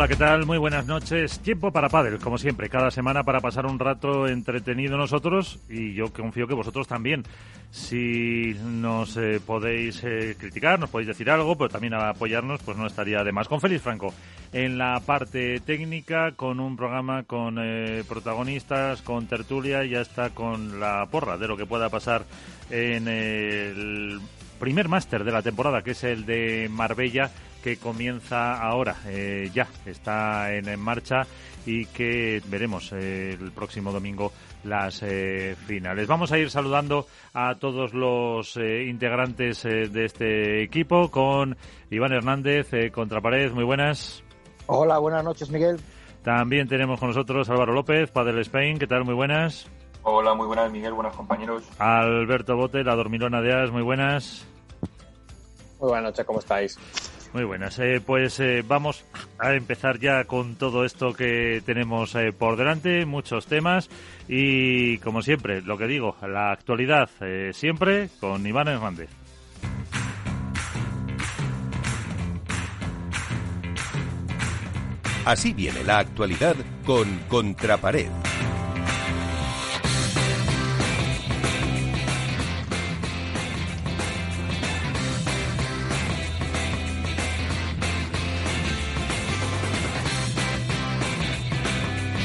Hola, ¿qué tal? Muy buenas noches. Tiempo para Padel, como siempre, cada semana para pasar un rato entretenido nosotros y yo confío que vosotros también. Si nos eh, podéis eh, criticar, nos podéis decir algo, pero también apoyarnos, pues no estaría de más. Con Félix Franco, en la parte técnica, con un programa con eh, protagonistas, con tertulia, ya está con la porra de lo que pueda pasar en el primer máster de la temporada, que es el de Marbella que comienza ahora, eh, ya está en, marcha y que veremos eh, el próximo domingo las eh, finales. Vamos a ir saludando a todos los integrantes de este equipo con Iván Hernández, Contrapared, muy buenas. Hola, buenas noches Miguel. También tenemos con nosotros Álvaro López, Padel Spain, ¿qué tal? Muy buenas. Hola, muy buenas Miguel, buenos compañeros. Alberto Bote, la dormilona de As, muy buenas. Muy buenas noches, ¿cómo estáis? Muy buenas. Eh, pues eh, vamos a empezar ya con todo esto que tenemos eh, por delante, muchos temas y, como siempre, lo que digo, la actualidad siempre con Iván Hernández. Así viene la actualidad con Contrapared.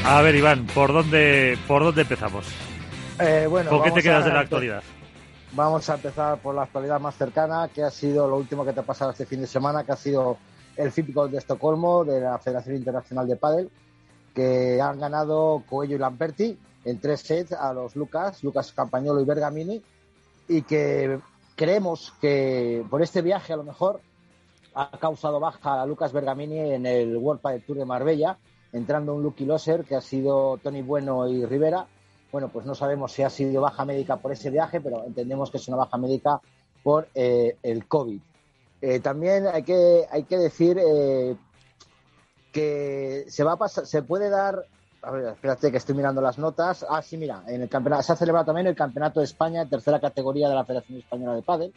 A ver, Iván, ¿por dónde, por dónde empezamos? Eh, bueno, ¿Con qué te quedas de la actualidad? Vamos a empezar por la actualidad más cercana, que ha sido lo último que te ha pasado este fin de semana, que ha sido el FIPCO de Estocolmo de la Federación Internacional de Padel, que han ganado Coello y Lamperti en tres sets a los Lucas, Lucas Campañolo y Bergamini, y que creemos que por este viaje a lo mejor ha causado baja a Lucas Bergamini en el World Padel Tour de Marbella, entrando un Lucky Loser que ha sido Tony Bueno y Rivera. Bueno, pues no sabemos si ha sido baja médica por ese viaje, pero entendemos que es una baja médica por eh, el COVID. Eh, también hay que, hay que decir eh, que se va a pasar, se puede dar. A ver, espérate que estoy mirando las notas. Ah, sí, mira, en el campeonato, se ha celebrado también el Campeonato de España, tercera categoría de la Federación Española de Padel,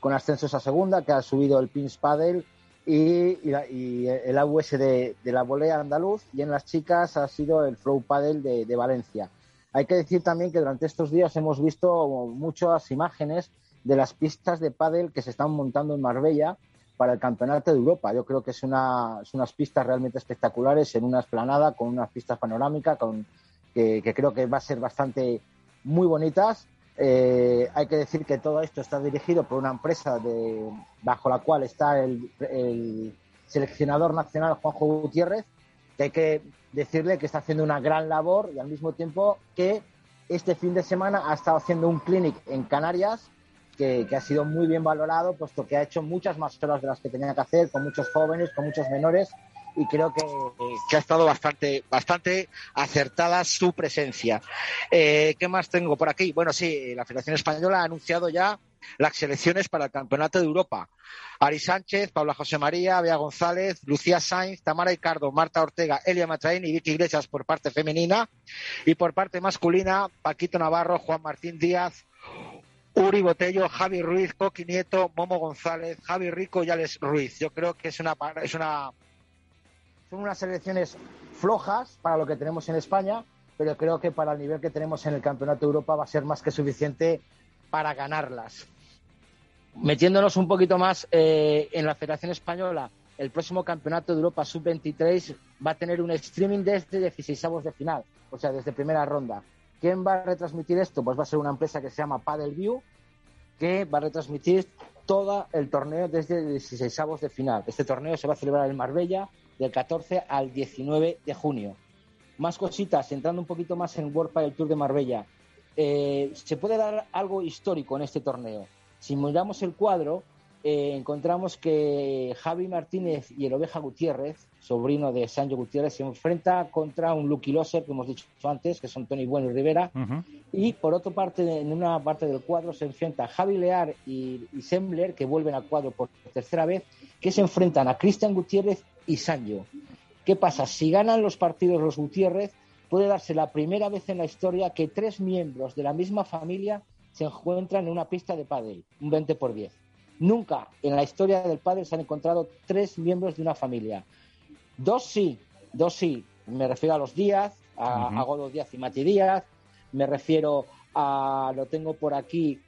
con ascensos a segunda, que ha subido el Pins Padel y, el AUS de, la volea andaluz y en las chicas ha sido el Flow Paddle de, Valencia. Hay que decir también que durante estos días hemos visto muchas imágenes de las pistas de pádel que se están montando en Marbella para el Campeonato de Europa. Yo creo que es, una, unas pistas realmente espectaculares en una esplanada con unas pistas panorámicas con, que, que creo que va a ser bastante muy bonitas eh, hay que decir que todo esto está dirigido por una empresa bajo la cual está el, seleccionador nacional Juanjo Gutiérrez, que hay que decirle que está haciendo una gran labor y al mismo tiempo que este fin de semana ha estado haciendo un clinic en Canarias que, ha sido muy bien valorado, puesto que ha hecho muchas más horas de las que tenía que hacer, con muchos jóvenes, con muchos menores, y creo que, ha estado bastante, bastante acertada su presencia. Eh, ¿Qué más tengo por aquí? Bueno, sí, la Federación Española ha anunciado ya las selecciones para el Campeonato de Europa. Ari Sánchez, Paula José María, Bea González, Lucía Sainz, Tamara Ricardo, Marta Ortega, Elia Matraín y Vicky Iglesias por parte femenina. Y por parte masculina, Paquito Navarro, Juan Martín Díaz, Uri Botello, Javi Ruiz, Coqui Nieto, Momo González, Javi Rico y Alex Ruiz. Yo creo que es una, es una son unas elecciones flojas para lo que tenemos en España, pero creo que para el nivel que tenemos en el Campeonato de Europa va a ser más que suficiente para ganarlas. Metiéndonos un poquito más eh, en la Federación Española, el próximo Campeonato de Europa Sub-23 va a tener un streaming desde 16 de final, o sea, desde primera ronda. ¿Quién va a retransmitir esto? Pues va a ser una empresa que se llama View, que va a retransmitir todo el torneo desde 16 de final. Este torneo se va a celebrar en Marbella del 14 al 19 de junio. Más cositas, entrando un poquito más en World el Tour de Marbella. Eh, se puede dar algo histórico en este torneo. Si miramos el cuadro, eh, encontramos que Javi Martínez y el Oveja Gutiérrez, sobrino de Sancho Gutiérrez, se enfrenta contra un Lucky Loser, que hemos dicho antes, que son Tony Bueno y Rivera. Y por otra parte, en una parte del cuadro se enfrenta Javi Lear y, y Sembler, que vuelven al cuadro por tercera vez, que se enfrentan a Cristian Gutiérrez y Sancho. ¿Qué pasa? Si ganan los partidos los Gutiérrez, puede darse la primera vez en la historia que tres miembros de la misma familia se encuentran en una pista de pádel, un 20 por 10. Nunca en la historia del padre se han encontrado tres miembros de una familia. Dos sí, dos sí. Me refiero a los Díaz, a, Godo Díaz y Mati Díaz. Me refiero a, lo tengo por aquí,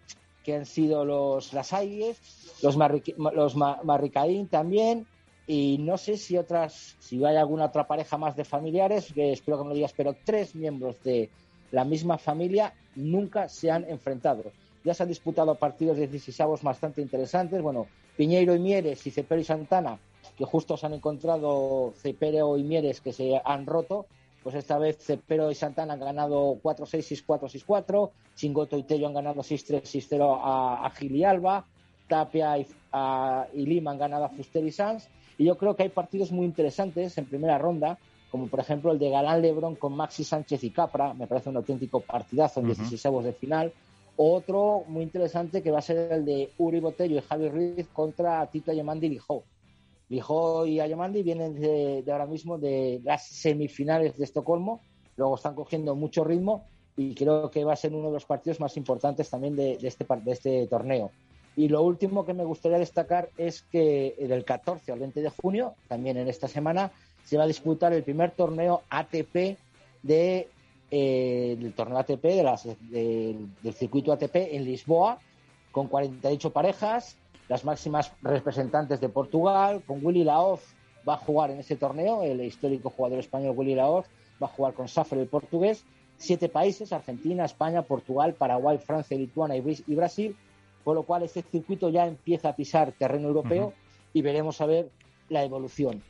que han sido los Lasalles, los, los Marricaín también. Y no sé si otras, si hay alguna otra pareja más de familiares, que espero que me lo digas, pero tres miembros de la misma familia nunca se han enfrentado. Ya se han disputado partidos de 16 bastante interesantes. Bueno, Piñeiro y Mieres y Cepero y Santana, que justo se han encontrado Cepero y Mieres que se han roto. Pues esta vez Cepero y Santana han ganado 4-6, 6-4, 6-4. Chingoto y Tello han ganado 6-3, 6-0 a, Gil y Alba. Tapia y, Lima han ganado a Fuster y Sanz. Y yo creo que hay partidos muy interesantes en primera ronda, como por ejemplo el de Galán Lebrón con Maxi Sánchez y Capra. Me parece un auténtico partidazo en 16 de final. Otro muy interesante que va a ser el de Uri Botello y Javi Ruiz contra Tito Ayamandi y Lijó. Lijó y Ayamandi vienen de, ahora mismo de las semifinales de Estocolmo, luego están cogiendo mucho ritmo y creo que va a ser uno de los partidos más importantes también de, este, de este torneo. Y lo último que me gustaría destacar es que del 14 al 20 de junio, también en esta semana, se va a disputar el primer torneo ATP de eh, del torneo ATP, del circuito ATP en Lisboa, con 48 parejas, las máximas representantes de Portugal, con Willy Laoz va a jugar en ese torneo, el histórico jugador español Willy Laoz va a jugar con Saffer el portugués, siete países, Argentina, España, Portugal, Paraguay, Francia, Lituania y Brasil, con lo cual este circuito ya empieza a pisar terreno europeo y veremos a ver la evolución.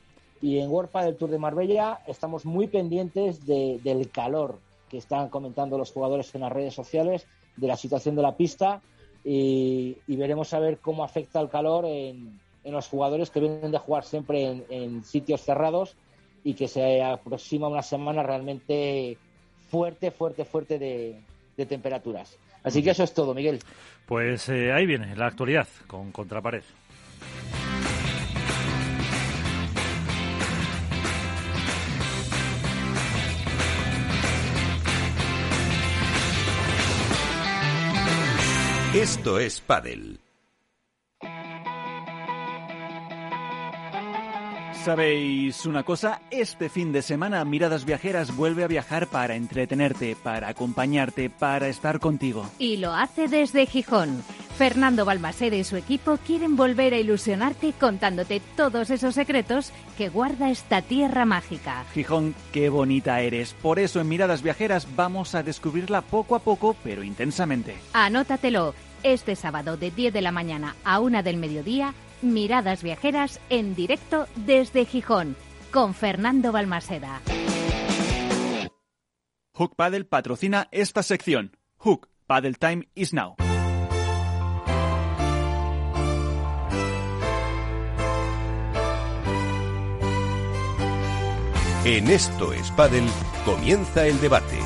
Y en World del Tour de Marbella estamos muy pendientes del calor que están comentando los jugadores en las redes sociales de la situación de la pista y, veremos a ver cómo afecta el calor en, los jugadores que vienen de jugar siempre en, sitios cerrados y que se aproxima una semana realmente fuerte, fuerte, fuerte de, temperaturas. Así que eso es todo, Miguel. Pues eh, ahí viene la actualidad con Contrapared. Esto es Padel. ¿Sabéis una cosa? Este fin de semana Miradas Viajeras vuelve a viajar para entretenerte, para acompañarte, para estar contigo. Y lo hace desde Gijón. Fernando Balmaceda y su equipo quieren volver a ilusionarte contándote todos esos secretos que guarda esta tierra mágica. Gijón, qué bonita eres. Por eso en Miradas Viajeras vamos a descubrirla poco a poco, pero intensamente. Anótatelo. Este sábado de 10 de la mañana a 1 del mediodía, Miradas Viajeras en directo desde Gijón, con Fernando Balmaseda. Hook Paddle patrocina esta sección. Hook Paddle Time is now. En esto es Paddle, comienza el debate.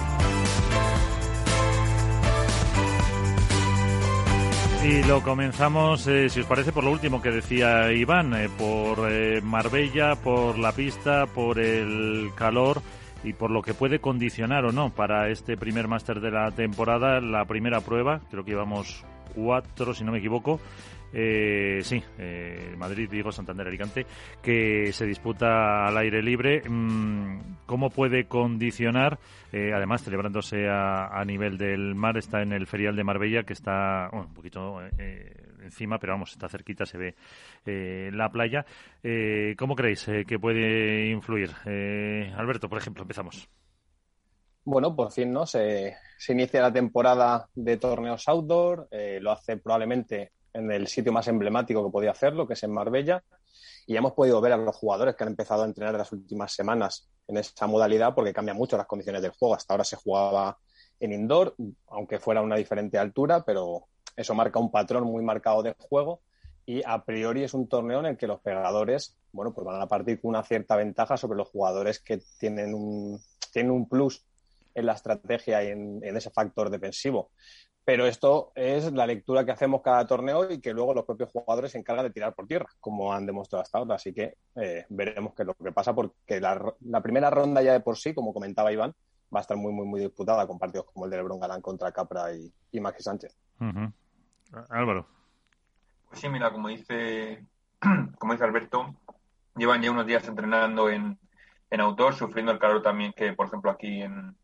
Y lo comenzamos, eh, si os parece, por lo último que decía Iván, eh, por eh, Marbella, por la pista, por el calor y por lo que puede condicionar o no para este primer máster de la temporada, la primera prueba, creo que llevamos cuatro, si no me equivoco, eh, sí, eh, Madrid, Vigo, Santander, Alicante, que se disputa al aire libre. Mm, ¿Cómo puede condicionar? Eh, además, celebrándose a, nivel del mar, está en el ferial de Marbella, que está un poquito eh, encima, pero vamos, está cerquita, se ve la playa. ¿Cómo creéis que puede influir? Alberto, por ejemplo, empezamos. Bueno, por fin, ¿no? Se, se inicia la temporada de torneos outdoor, lo hace probablemente en el sitio más emblemático que podía hacerlo, que es en Marbella. Y hemos podido ver a los jugadores que han empezado a entrenar en las últimas semanas en esa modalidad porque cambia mucho las condiciones del juego. Hasta ahora se jugaba en indoor, aunque fuera a una diferente altura, pero eso marca un patrón muy marcado de juego. y a priori es un torneo en el que los pegadores, bueno, pues van a partir con una cierta ventaja sobre los jugadores que tienen un, tienen un plus en la estrategia y en, ese factor defensivo. Pero esto es la lectura que hacemos cada torneo y que luego los propios jugadores se encargan de tirar por tierra, como han demostrado hasta ahora. Así que eh, veremos qué es lo que pasa, porque la, primera ronda ya de por sí, como comentaba Iván, va a estar muy, muy, muy disputada con partidos como el de Lebron Galán contra Capra y, y Maxi Sánchez. Álvaro. Pues sí, mira, como dice, como dice Alberto, llevan ya unos días entrenando en, en outdoor, sufriendo el calor también que, por ejemplo, aquí en,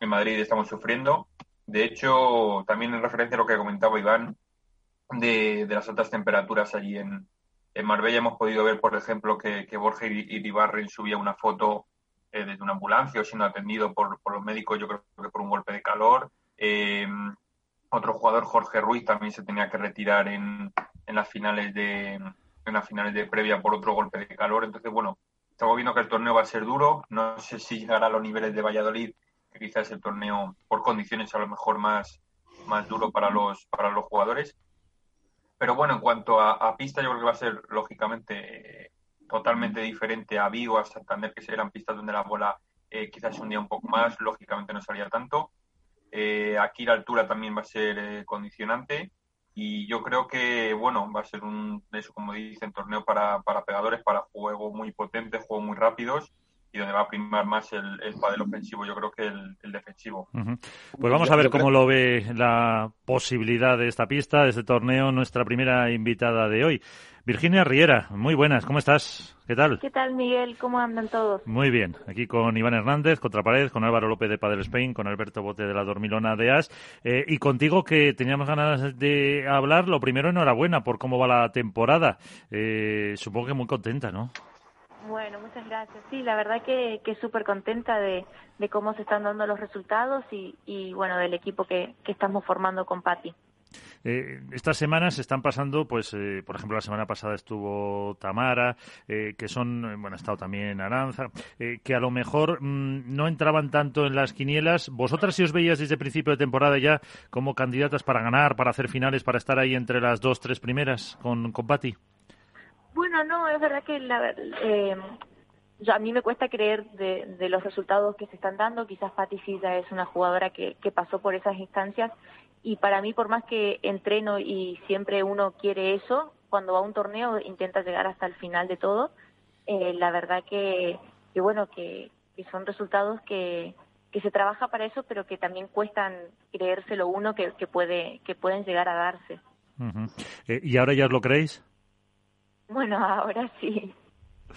en Madrid estamos sufriendo. De hecho, también en referencia a lo que comentaba Iván, de, las altas temperaturas allí en, en, Marbella, hemos podido ver, por ejemplo, que, que Borja Iribarren subía una foto eh, desde una ambulancia o siendo atendido por, por, los médicos, yo creo que por un golpe de calor. Eh, otro jugador, Jorge Ruiz, también se tenía que retirar en, en las finales de en las finales de previa por otro golpe de calor. Entonces, bueno, estamos viendo que el torneo va a ser duro. No sé si llegará a los niveles de Valladolid, que quizás el torneo por condiciones a lo mejor más, más duro para los, para los jugadores. Pero bueno, en cuanto a, pista, yo creo que va a ser lógicamente totalmente diferente a Vigo, a Santander, que eran pistas donde la bola eh, quizás un día un poco más, lógicamente no salía tanto. Eh, aquí la altura también va a ser eh, condicionante y yo creo que, bueno, va a ser un, eso como dicen, torneo para, para pegadores, para juego muy potente, juegos muy rápidos y donde va a primar más el, el padel ofensivo, yo creo que el, defensivo. Pues vamos a ver cómo lo ve la posibilidad de esta pista, de este torneo, nuestra primera invitada de hoy. Virginia Riera, muy buenas, ¿cómo estás? ¿Qué tal? ¿Qué tal, Miguel? ¿Cómo andan todos? Muy bien, aquí con Iván Hernández, Contrapared, con Álvaro López de Padre Spain, con Alberto Bote de la Dormilona de As, eh, y contigo que teníamos ganas de hablar. Lo primero, enhorabuena por cómo va la temporada. Eh, supongo que muy contenta, ¿no? Bueno, muchas gracias. Sí, la verdad que, que súper contenta de, cómo se están dando los resultados y, y bueno, del equipo que, estamos formando con Pati. Eh, estas semanas están pasando, pues, eh, por ejemplo, la semana pasada estuvo Tamara, eh, que son, bueno, ha estado también Aranza, que a lo mejor mm, no entraban tanto en las quinielas. ¿Vosotras si os veías desde el principio de temporada ya como candidatas para ganar, para hacer finales, para estar ahí entre las dos, tres primeras con, con Patti? Bueno, no, es verdad que la, a mí me cuesta creer de, los resultados que se están dando. Quizás Patti ya es una jugadora que, pasó por esas instancias y para mí por más que entreno y siempre uno quiere eso, cuando va a un torneo intenta llegar hasta el final de todo. Eh, la verdad que, bueno, que, son resultados que, que se trabaja para eso, pero que también cuestan creérselo uno que, que, puede, que pueden llegar a darse. Eh, ¿Y ahora ya os lo creéis? Bueno, ahora sí.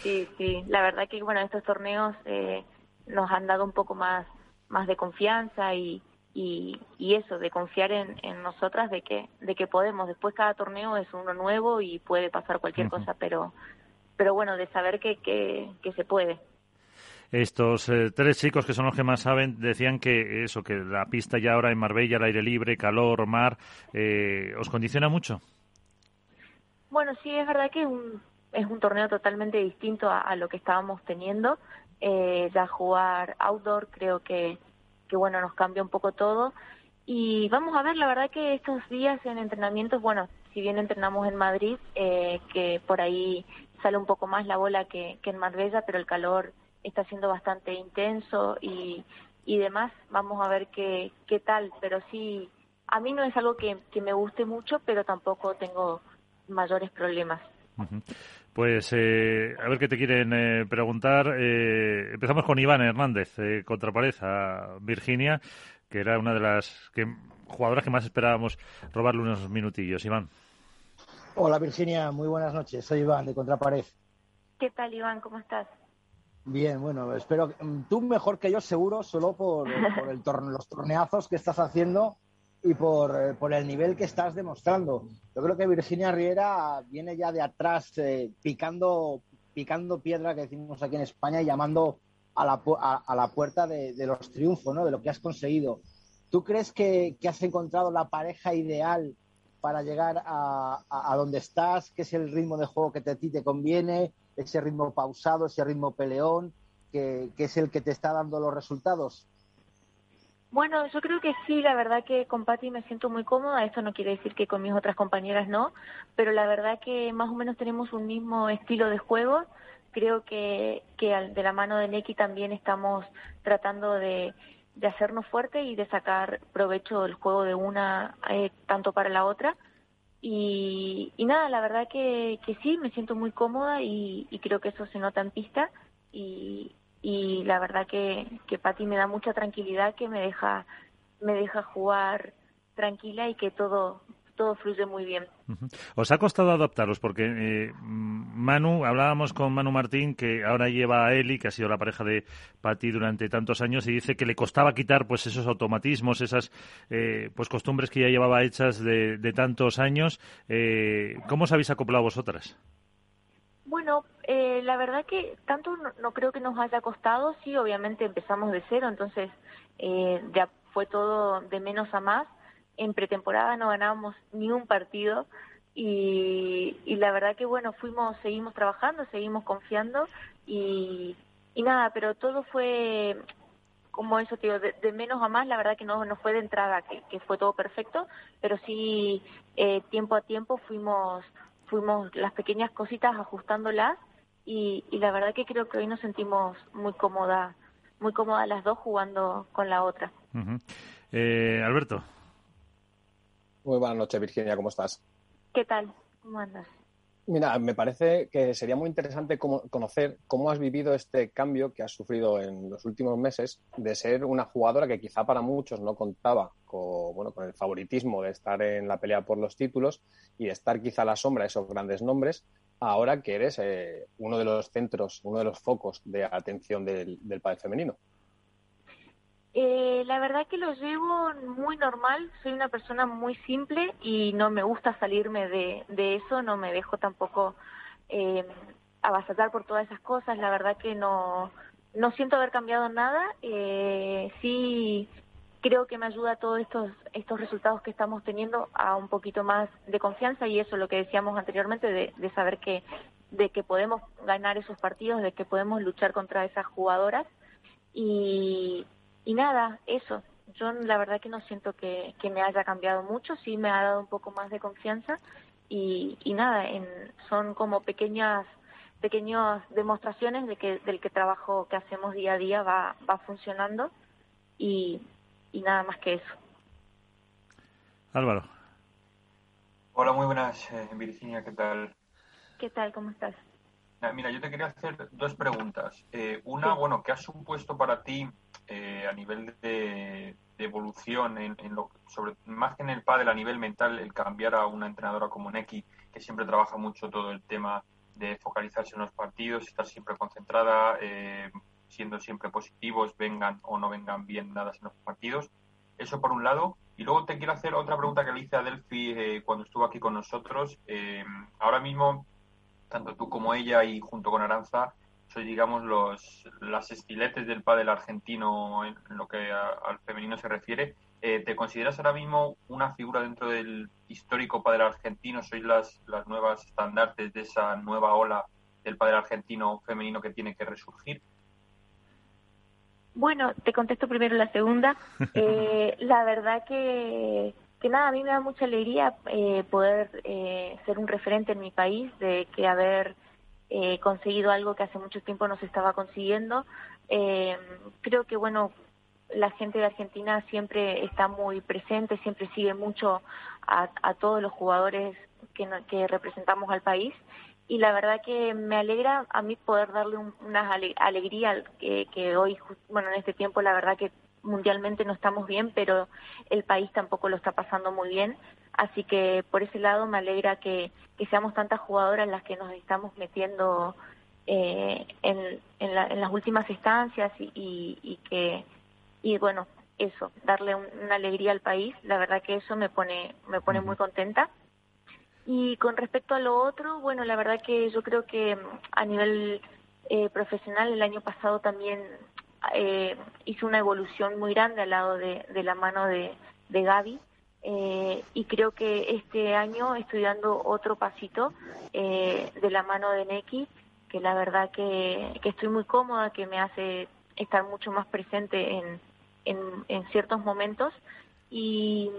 Sí, sí. La verdad que, bueno, estos torneos eh, nos han dado un poco más, más de confianza y, y, y eso, de confiar en, en, nosotras de que, de que podemos. Después cada torneo es uno nuevo y puede pasar cualquier cosa, pero, pero bueno, de saber que, que, que se puede. Estos eh, tres chicos que son los que más saben decían que eso, que la pista ya ahora en Marbella, al aire libre, calor, mar, eh, ¿os condiciona mucho? Bueno, sí, es verdad que un, es un torneo totalmente distinto a, lo que estábamos teniendo. Eh, ya jugar outdoor creo que, que bueno, nos cambia un poco todo. Y vamos a ver, la verdad que estos días en entrenamientos, bueno, si bien entrenamos en Madrid, eh, que por ahí sale un poco más la bola que, en Marbella, pero el calor está siendo bastante intenso y, demás, vamos a ver qué, qué tal, pero sí, a mí no es algo que me guste mucho, pero tampoco tengo mayores problemas. Pues eh, a ver qué te quieren eh, preguntar. Eh, empezamos con Iván Hernández, eh, contrapared a Virginia, que era una de las que, jugadoras que más esperábamos robarle unos minutillos. Iván. Hola Virginia, muy buenas noches. Soy Iván de Contrapared. ¿Qué tal Iván? ¿Cómo estás? Bien, bueno, espero que mm, tú mejor que yo seguro, solo por, por el los torneazos que estás haciendo y por, eh, por, el nivel que estás demostrando. Yo creo que Virginia Riera viene ya de atrás eh, picando, picando piedra, que decimos aquí en España, y llamando a la, a, a la puerta de, de, los triunfos, ¿no? de lo que has conseguido. ¿Tú crees que, que has encontrado la pareja ideal para llegar a, a, donde estás? ¿Qué es el ritmo de juego que a ti te conviene? ¿Ese ritmo pausado, ese ritmo peleón, que, que es el que te está dando los resultados? Bueno, yo creo que sí, la verdad que con Patti me siento muy cómoda, esto no quiere decir que con mis otras compañeras no, pero la verdad que más o menos tenemos un mismo estilo de juego, creo que, que de la mano de Neki también estamos tratando de, de hacernos fuerte y de sacar provecho del juego de una eh, tanto para la otra. Y, y nada, la verdad que, que sí, me siento muy cómoda y, y creo que eso se nota en pista y, y la verdad que, que Patti me da mucha tranquilidad, que me deja, me deja jugar tranquila y que todo, todo fluye muy bien. ¿Os ha costado adaptaros? Porque eh, Manu, hablábamos con Manu Martín, que ahora lleva a Eli, que ha sido la pareja de Patti durante tantos años, y dice que le costaba quitar pues esos automatismos, esas eh, pues costumbres que ya llevaba hechas de, de tantos años. Eh, ¿Cómo os habéis acoplado vosotras? Bueno, eh, la verdad que tanto no, no, creo que nos haya costado, sí, obviamente empezamos de cero, entonces eh, ya fue todo de menos a más. En pretemporada no ganábamos ni un partido y, la verdad que bueno, fuimos, seguimos trabajando, seguimos confiando y, y nada, pero todo fue como eso, tío, de, de, menos a más, la verdad que no, no fue de entrada, que, que fue todo perfecto, pero sí eh, tiempo a tiempo fuimos fuimos las pequeñas cositas ajustándolas y, y la verdad que creo que hoy nos sentimos muy cómodas, muy cómodas las dos jugando con la otra. Uh -huh. eh, Alberto. Muy buenas noches, Virginia, ¿cómo estás? ¿Qué tal? ¿Cómo andas? Mira, me parece que sería muy interesante conocer cómo has vivido este cambio que has sufrido en los últimos meses de ser una jugadora que quizá para muchos no contaba con, bueno, con el favoritismo de estar en la pelea por los títulos y de estar quizá a la sombra de esos grandes nombres, ahora que eres eh, uno de los centros, uno de los focos de atención del, del pádel femenino. Eh, la verdad que lo llevo muy normal, soy una persona muy simple y no me gusta salirme de, de eso, no me dejo tampoco eh, por todas esas cosas, la verdad que no, no siento haber cambiado nada, eh, sí creo que me ayuda todos estos, estos resultados que estamos teniendo a un poquito más de confianza y eso lo que decíamos anteriormente de, de saber que, de que podemos ganar esos partidos, de que podemos luchar contra esas jugadoras y y nada, eso. Yo la verdad que no siento que, que, me haya cambiado mucho, sí me ha dado un poco más de confianza y, y nada, en, son como pequeñas pequeñas demostraciones de que del que trabajo que hacemos día a día va, va funcionando y, y nada más que eso. Álvaro. Hola, muy buenas, eh, Virginia, ¿qué tal? ¿Qué tal? ¿Cómo estás? Mira, yo te quería hacer dos preguntas. Eh, una, sí. bueno, ¿qué ha supuesto para ti eh, a nivel de, evolución, en, lo, sobre, más que en el pádel a nivel mental, el cambiar a una entrenadora como Neki, que siempre trabaja mucho todo el tema de focalizarse en los partidos, estar siempre concentrada, eh, siendo siempre positivos, vengan o no vengan bien dadas en los partidos. Eso por un lado. Y luego te quiero hacer otra pregunta que le hice a Delphi eh, cuando estuvo aquí con nosotros. Eh, ahora mismo, tanto tú como ella y junto con Aranza, soy digamos los las estiletes del pádel argentino en lo que a, al femenino se refiere. Eh, ¿Te consideras ahora mismo una figura dentro del histórico pádel argentino? ¿Sois las, las nuevas estandartes de esa nueva ola del pádel argentino femenino que tiene que resurgir? Bueno, te contesto primero la segunda. Eh, la verdad que, que nada, a mí me da mucha alegría eh, poder eh, ser un referente en mi país, de que haber eh, conseguido algo que hace mucho tiempo no se estaba consiguiendo. Eh, creo que, bueno, la gente de Argentina siempre está muy presente, siempre sigue mucho a, todos los jugadores que, que representamos al país y la verdad que me alegra a mí poder darle un, una ale alegría que, que hoy, bueno, en este tiempo la verdad que mundialmente no estamos bien, pero el país tampoco lo está pasando muy bien. Así que por ese lado me alegra que, que seamos tantas jugadoras las que nos estamos metiendo eh, en, en, la, en, las últimas instancias y, y, y, que, y bueno, eso, darle un, una alegría al país, la verdad que eso me pone, me pone muy contenta. Y con respecto a lo otro, bueno, la verdad que yo creo que a nivel eh, profesional el año pasado también eh, hizo una evolución muy grande al lado de, de la mano de, de Gaby. Eh, y creo que este año estoy dando otro pasito eh, de la mano de Neki, que la verdad que, estoy muy cómoda, que me hace estar mucho más presente en, en, ciertos momentos. Y,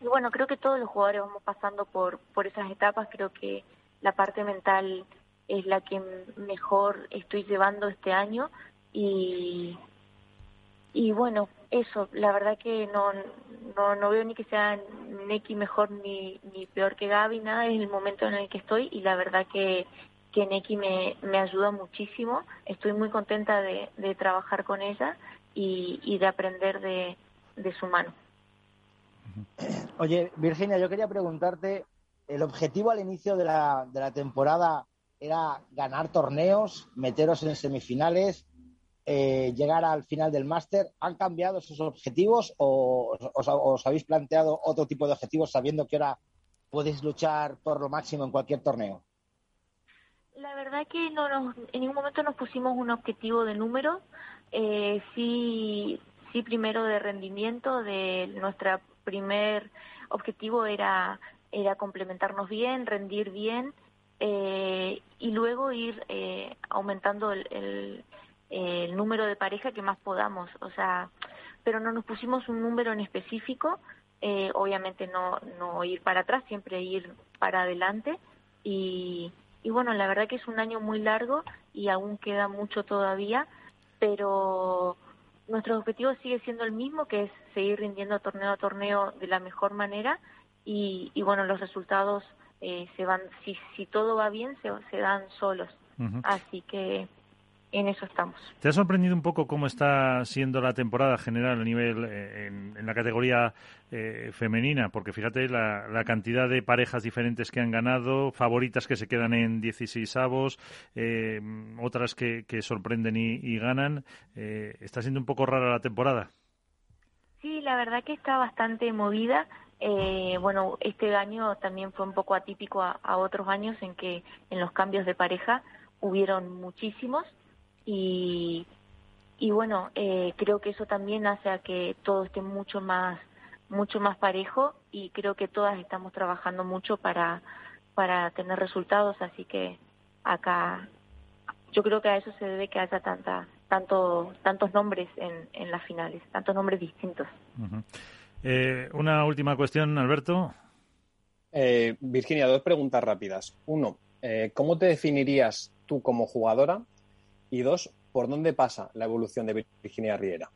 bueno, creo que todos los jugadores vamos pasando por, por esas etapas, creo que la parte mental es la que mejor estoy llevando este año. Y, y bueno, eso, la verdad que no, no, no veo ni que sea Neki mejor ni, ni peor que Gaby, nada, es el momento en el que estoy y la verdad que, que Neki me, me ayuda muchísimo, estoy muy contenta de, de trabajar con ella y, y de aprender de, de su mano. Oye, Virginia, yo quería preguntarte, el objetivo al inicio de la, de la temporada era ganar torneos, meteros en semifinales, eh, llegar al final del máster. ¿Han cambiado esos objetivos o os, habéis planteado otro tipo de objetivos sabiendo que ahora podéis luchar por lo máximo en cualquier torneo? La verdad que no en ningún momento nos pusimos un objetivo de número. Eh, sí, sí, primero de rendimiento. De nuestro primer objetivo era era complementarnos bien, rendir bien eh, y luego ir eh, aumentando el, número de pareja que más podamos. O sea, pero no nos pusimos un número en específico. Eh, obviamente no, no ir para atrás, siempre ir para adelante. Y, y bueno, la verdad que es un año muy largo y aún queda mucho todavía, pero nuestro objetivo sigue siendo el mismo, que es seguir rindiendo torneo a torneo de la mejor manera y, y bueno, los resultados eh, se van, si, si todo va bien, se, se dan solos. Así que en eso estamos. ¿Te ha sorprendido un poco cómo está siendo la temporada general a nivel eh, en, la categoría eh, femenina? Porque fíjate la, la, cantidad de parejas diferentes que han ganado, favoritas que se quedan en 16 avos, eh, otras que, que sorprenden y, y ganan. ¿Está siendo un poco rara la temporada? Sí, la verdad que está bastante movida. Eh, bueno, este año también fue un poco atípico a, otros años en que en los cambios de pareja hubieron muchísimos y, y bueno, eh, creo que eso también hace a que todo esté mucho más mucho más parejo y creo que todas estamos trabajando mucho para para tener resultados, así que acá yo creo que a eso se debe que haya tanta tanto tantos nombres en, en las finales, tantos nombres distintos. Eh, una última cuestión, Alberto. Eh, Virginia, dos preguntas rápidas. Uno, eh, ¿cómo te definirías tú como jugadora? Y dos, ¿por dónde pasa la evolución de Virginia Riera?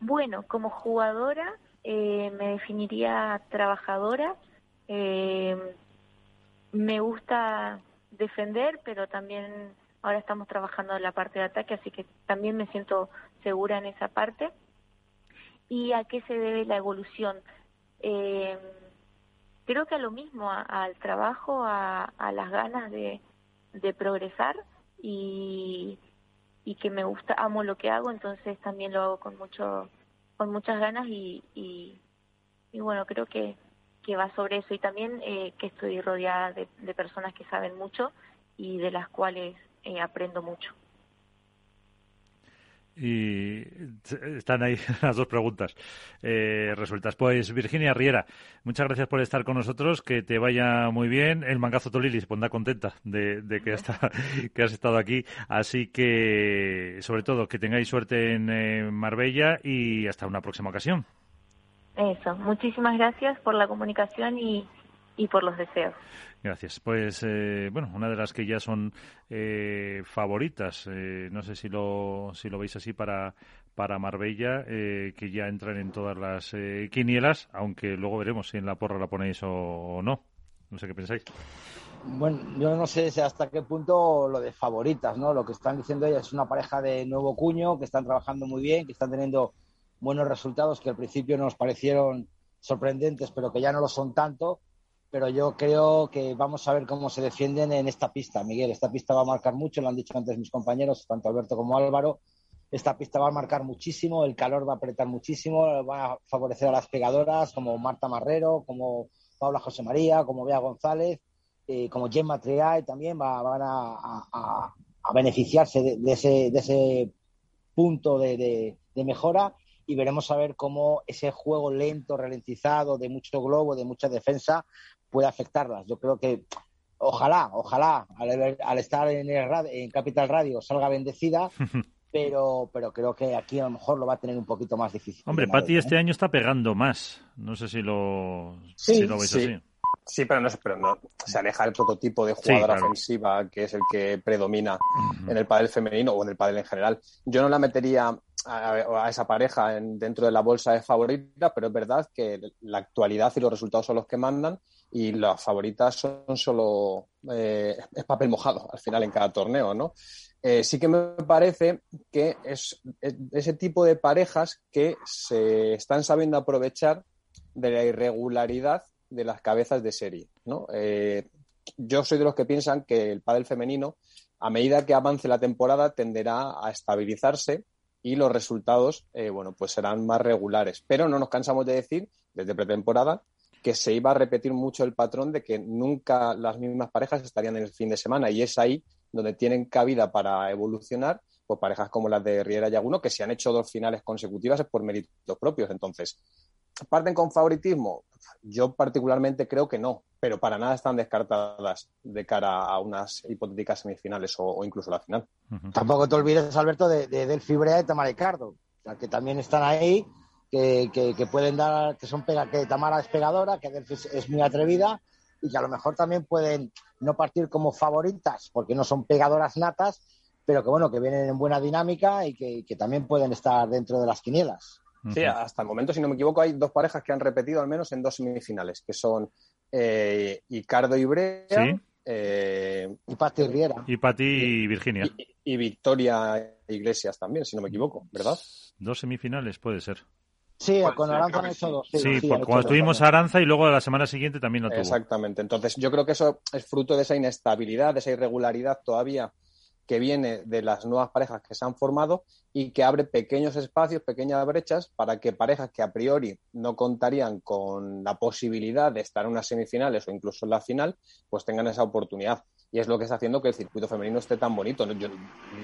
Bueno, como jugadora me definiría trabajadora. me gusta defender, pero también ahora estamos trabajando en la parte de ataque, así que también me siento segura en esa parte y a qué se debe la evolución. Eh, creo que a lo mismo, al trabajo, a, las ganas de, progresar y, y, que me gusta, amo lo que hago, entonces también lo hago con mucho con muchas ganas y, y, bueno, creo que, que va sobre eso y también eh, que estoy rodeada de, personas que saben mucho y de las cuales eh, aprendo mucho. Y están ahí las dos preguntas eh, resueltas. Pues Virginia Riera, muchas gracias por estar con nosotros, que te vaya muy bien. El mangazo Tolili se pondrá contenta de, que, que has estado aquí. Así que, sobre todo, que tengáis suerte en eh, Marbella y hasta una próxima ocasión. Eso, muchísimas gracias por la comunicación y, y por los deseos. Gracias. Pues eh, bueno, una de las que ya son eh, favoritas, eh, no sé si lo, si lo veis así para, para Marbella, que ya entran en todas las quinielas, aunque luego veremos si en la porra la ponéis o, no. No sé qué pensáis. Bueno, yo no sé hasta qué punto lo de favoritas, ¿no? Lo que están diciendo ellas es una pareja de nuevo cuño, que están trabajando muy bien, que están teniendo buenos resultados que al principio nos parecieron sorprendentes, pero que ya no lo son tanto pero yo creo que vamos a ver cómo se defienden en esta pista, Miguel. Esta pista va a marcar mucho, lo han dicho antes mis compañeros, tanto Alberto como Álvaro. Esta pista va a marcar muchísimo, el calor va a apretar muchísimo, va a favorecer a las pegadoras como Marta Marrero, como Paula José María, como Bea González, eh, como Gemma Triay también van a, beneficiarse de, ese, de ese punto de, de mejora y veremos a ver cómo ese juego lento, ralentizado, de mucho globo, de mucha defensa, puede afectarlas. Yo creo que ojalá, ojalá, al, estar en, el en Capital Radio salga bendecida, pero, pero creo que aquí a lo mejor lo va a tener un poquito más difícil. Hombre, Pati este año está pegando más. No sé si lo, si lo veis así. Sí, pero no, pero no se aleja el prototipo de jugadora ofensiva que es el que predomina en el pádel femenino o en el pádel en general. Yo no la metería a, esa pareja dentro de la bolsa de favoritas, pero es verdad que la actualidad y los resultados son los que mandan y las favoritas son solo eh, es papel mojado al final en cada torneo, ¿no? Eh, sí que me parece que es ese tipo de parejas que se están sabiendo aprovechar de la irregularidad de las cabezas de serie. ¿no? Eh, yo soy de los que piensan que el pádel femenino, a medida que avance la temporada, tenderá a estabilizarse y los resultados, eh, bueno, pues serán más regulares. Pero no nos cansamos de decir, desde pretemporada, que se iba a repetir mucho el patrón de que nunca las mismas parejas estarían en el fin de semana y es ahí donde tienen cabida para evolucionar pues parejas como las de Riera y Aguno que se han hecho dos finales consecutivas por méritos propios. Entonces, ¿Parten con favoritismo? Yo particularmente creo que no, pero para nada están descartadas de cara a unas hipotéticas semifinales o, incluso la final. Tampoco te olvides, Alberto, de, de Del Fibrea y Tamara Ricardo, que también están ahí, que, que, pueden dar, que son pega, que Tamara es pegadora, que Delphi es, muy atrevida y que a lo mejor también pueden no partir como favoritas, porque no son pegadoras natas, pero que bueno, que vienen en buena dinámica y que, que también pueden estar dentro de las quinielas. Sí, hasta el momento, si no me equivoco, hay dos parejas que han repetido al menos en dos semifinales, que son eh, Icardo y Brea. Eh, y Pati Riera. Y Pati y Virginia. Y, Victoria Iglesias también, si no me equivoco, ¿verdad? Dos semifinales, puede ser. Sí, con Aranza han hecho dos. Sí, cuando tuvimos a Aranza y luego la semana siguiente también lo tuvo. Exactamente. Entonces, yo creo que eso es fruto de esa inestabilidad, de esa irregularidad todavía que viene de las nuevas parejas que se han formado y que abre pequeños espacios, pequeñas brechas para que parejas que a priori no contarían con la posibilidad de estar en unas semifinales o incluso en la final, pues tengan esa oportunidad y es lo que está haciendo que el circuito femenino esté tan bonito. Yo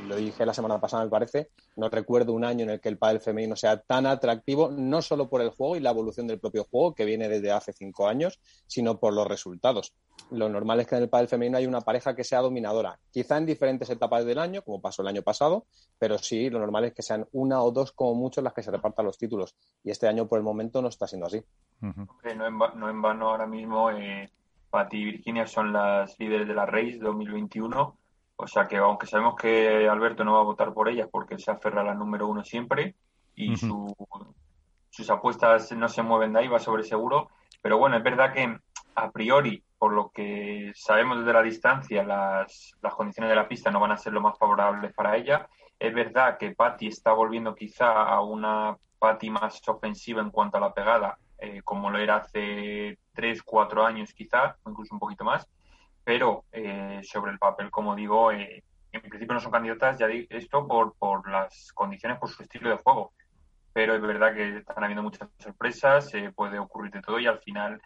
lo dije la semana pasada, me parece, no recuerdo un año en el que el pádel femenino sea tan atractivo, no solo por el juego y la evolución del propio juego, que viene desde hace cinco años, sino por los resultados. Lo normal es que en el pádel femenino hay una pareja que sea dominadora, quizá en diferentes etapas del año, como pasó el año pasado, pero sí, lo normal es que sean una o dos como mucho las que se repartan los títulos. Y este año, por el momento, no está siendo así. no, en vano ahora mismo eh, Pati y Virginia son las líderes de la Race 2021. O sea que, aunque sabemos que Alberto no va a votar por ellas porque se aferra a la número uno siempre y sus apuestas no se mueven de ahí, va sobre seguro. Pero bueno, es verdad que a priori, por lo que sabemos desde la distancia, las, las condiciones de la pista no van a ser lo más favorables para ella. Es verdad que Patti está volviendo quizá a una Patti más ofensiva en cuanto a la pegada, eh, como lo era hace tres, cuatro años quizá, incluso un poquito más, pero eh, sobre el papel, como digo, eh, en principio no son candidatas, ya digo esto por, por las condiciones, por su estilo de juego, pero es verdad que están habiendo muchas sorpresas, puede ocurrir de todo y al final,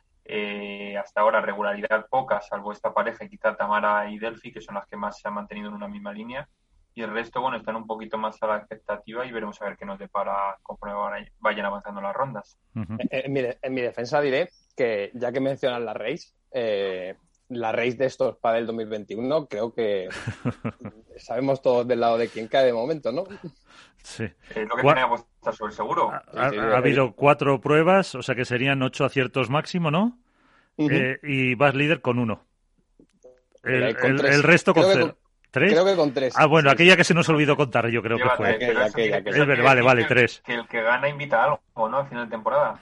hasta ahora regularidad poca, salvo esta pareja, quizá Tamara y Delphi, que son las que más se han mantenido en una misma línea, y el resto, bueno, están un poquito más a la expectativa y veremos a ver qué nos depara conforme vayan avanzando las rondas. en, mi, defensa diré que, ya que mencionas la race, eh, la race de estos para el 2021, creo que sabemos todos del lado de quién cae de momento, ¿no? Sí. Eh, lo que tiene apostar sobre seguro. Ha, habido cuatro pruebas, o sea que serían ocho aciertos máximo, ¿no? Eh, y vas líder con uno. El, resto con cero. ¿Tres? Creo que con tres. Ah, bueno, aquella que se nos olvidó contar, yo creo que fue. vale, vale, tres. Que el que gana invita algo, ¿no? Al final de temporada.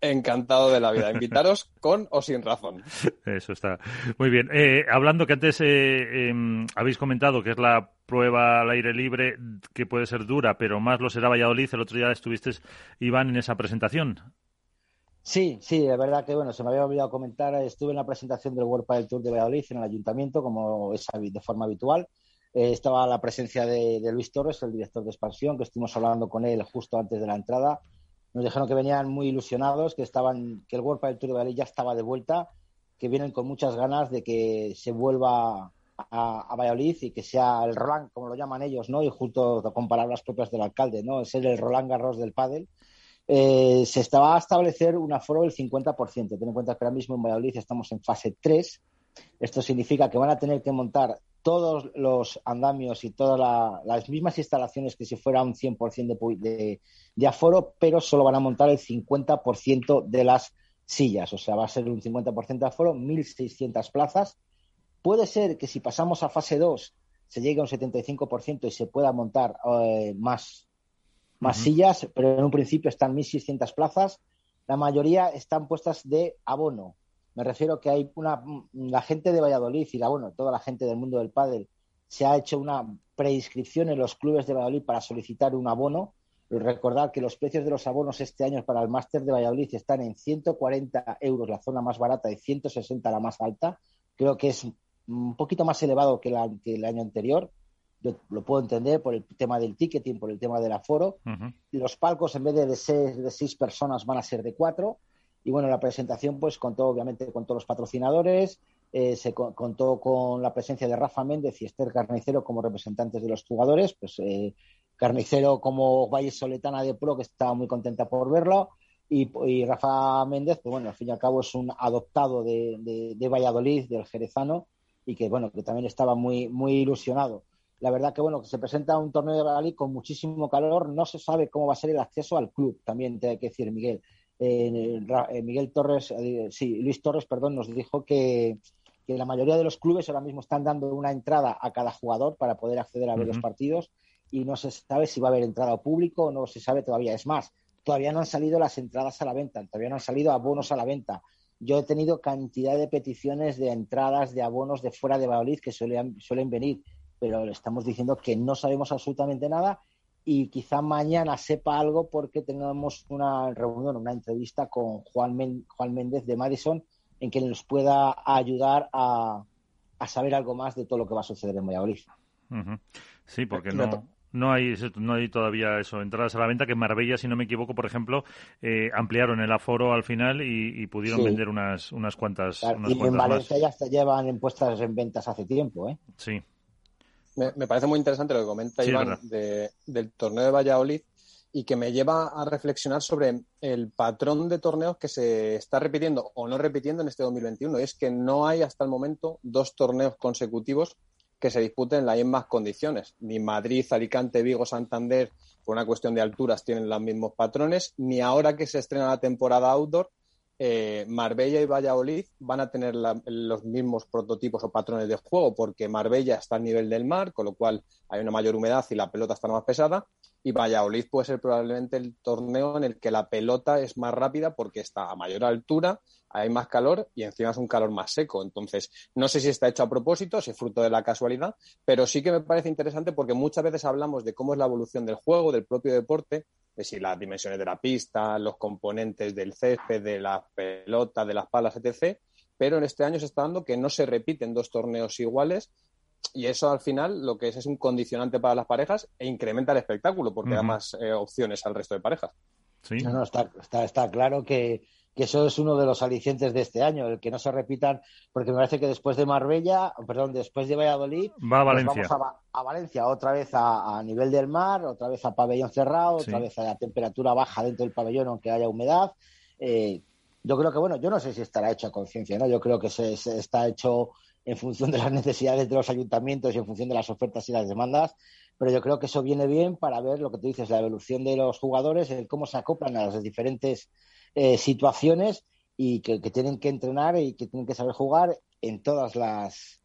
encantado de la vida. Invitaros con o sin razón. Eso está. Muy bien. Eh, hablando que antes eh, em, habéis comentado que es la prueba al aire libre, que puede ser dura, pero más lo será Valladolid. El otro día estuviste, Iván, en esa presentación. Sí, sí, es verdad que bueno, se me había olvidado comentar, estuve en la presentación del World del Tour de Valladolid en el ayuntamiento, como es de forma habitual. Eh, estaba la presencia de, Luis Torres, el director de expansión, que estuvimos hablando con él justo antes de la entrada. Nos dijeron que venían muy ilusionados, que estaban, que el World del Tour de Valladolid ya estaba de vuelta, que vienen con muchas ganas de que se vuelva a, Valladolid y que sea el Roland, como lo llaman ellos, ¿no? Y junto con palabras propias del alcalde, ¿no? Ser el Roland Garros del pádel eh, se estaba a establecer un aforo del 50%. Ten en cuenta que ahora mismo en Valladolid estamos en fase 3. Esto significa que van a tener que montar todos los andamios y todas las mismas instalaciones que si fuera un 100% de, aforo, pero solo van a montar el 50% de las sillas. O sea, va a ser un 50% de aforo, 1.600 plazas. Puede ser que si pasamos a fase 2 se llegue a un 75% y se pueda montar eh, más, más sillas, pero en un principio están 1.600 plazas. La mayoría están puestas de abono. Me refiero que hay una la gente de Valladolid y la bueno, toda la gente del mundo del pádel se ha hecho una preinscripción en los clubes de Valladolid para solicitar un abono. Recordar que los precios de los abonos este año para el máster de Valladolid están en 140 euros la zona más barata y 160 la más alta. Creo que es un poquito más elevado que, el año anterior. Yo lo puedo entender por el tema del ticketing, por el tema del aforo. y Los palcos, en vez de, de, seis, de seis personas, van a ser de cuatro. Y bueno, la presentación, pues contó obviamente con todos los patrocinadores, eh, se contó con la presencia de Rafa Méndez y Esther Carnicero como representantes de los jugadores. Pues eh, Carnicero como Valle Soletana de Pro, que estaba muy contenta por verlo. Y, Rafa Méndez, pues bueno, al fin y al cabo es un adoptado de, de Valladolid, del Jerezano, y que bueno, que también estaba muy, muy ilusionado. La verdad que bueno, que se presenta un torneo de Bali con muchísimo calor, no se sabe cómo va a ser el acceso al club, también te hay que decir, Miguel. Eh, Miguel Torres, eh, sí, Luis Torres, perdón, nos dijo que, que, la mayoría de los clubes ahora mismo están dando una entrada a cada jugador para poder acceder a ver los partidos y no se sabe si va a haber entrada público o no se sabe todavía. Es más, todavía no han salido las entradas a la venta, todavía no han salido abonos a la venta. Yo he tenido cantidad de peticiones de entradas de abonos de fuera de Valladolid que suelen, suelen venir, pero le estamos diciendo que no sabemos absolutamente nada y quizá mañana sepa algo porque tengamos una reunión, una entrevista con Juan, Juan Méndez de Madison en que nos pueda ayudar a, a, saber algo más de todo lo que va a suceder en Valladolid. Sí, porque no, no hay, no hay todavía eso, entradas a la venta, que en Marbella, si no me equivoco, por ejemplo, eh, ampliaron el aforo al final y, pudieron vender unas, unas cuantas. y en Valencia ya se llevan en puestas en ventas hace tiempo, ¿eh? Sí. Me, parece muy interesante lo que comenta Iván del torneo de Valladolid y que me lleva a reflexionar sobre el patrón de torneos que se está repitiendo o no repitiendo en este 2021. Y es que no hay hasta el momento dos torneos consecutivos que se disputen en las mismas condiciones. Ni Madrid, Alicante, Vigo, Santander, por una cuestión de alturas, tienen los mismos patrones, ni ahora que se estrena la temporada outdoor, eh, Marbella y Valladolid van a tener los mismos prototipos o patrones de juego, porque Marbella está al nivel del mar, con lo cual hay una mayor humedad y la pelota está más pesada, y Valladolid puede ser probablemente el torneo en el que la pelota es más rápida porque está a mayor altura, hay más calor y encima es un calor más seco. Entonces, no sé si está hecho a propósito, si es fruto de la casualidad, pero sí que me parece interesante porque muchas veces hablamos de cómo es la evolución del juego, del propio deporte, de si las dimensiones de la pista, los componentes del césped, de la pelota, de las palas, etc. Pero en este año se está dando que no se repiten dos torneos iguales y eso al final lo que es es un condicionante para las parejas e incrementa el espectáculo porque da más eh, opciones al resto de parejas. Sí. No, está, está, claro que, eso es uno de los alicientes de este año, el que no se repitan, porque me parece que después de Marbella, perdón, después de Valladolid, Va a Valencia. vamos a, Valencia, otra vez a, nivel del mar, otra vez a pabellón cerrado, otra vez a la temperatura baja dentro del pabellón aunque haya humedad. Eh, yo creo que, bueno, yo no sé si estará hecho a conciencia, ¿no? Yo creo que se, está hecho en función de las necesidades de los ayuntamientos y en función de las ofertas y las demandas, pero yo creo que eso viene bien para ver lo que tú dices, la evolución de los jugadores, el cómo se acoplan a las diferentes eh, situaciones y que, tienen que entrenar y que tienen que saber jugar en todas las,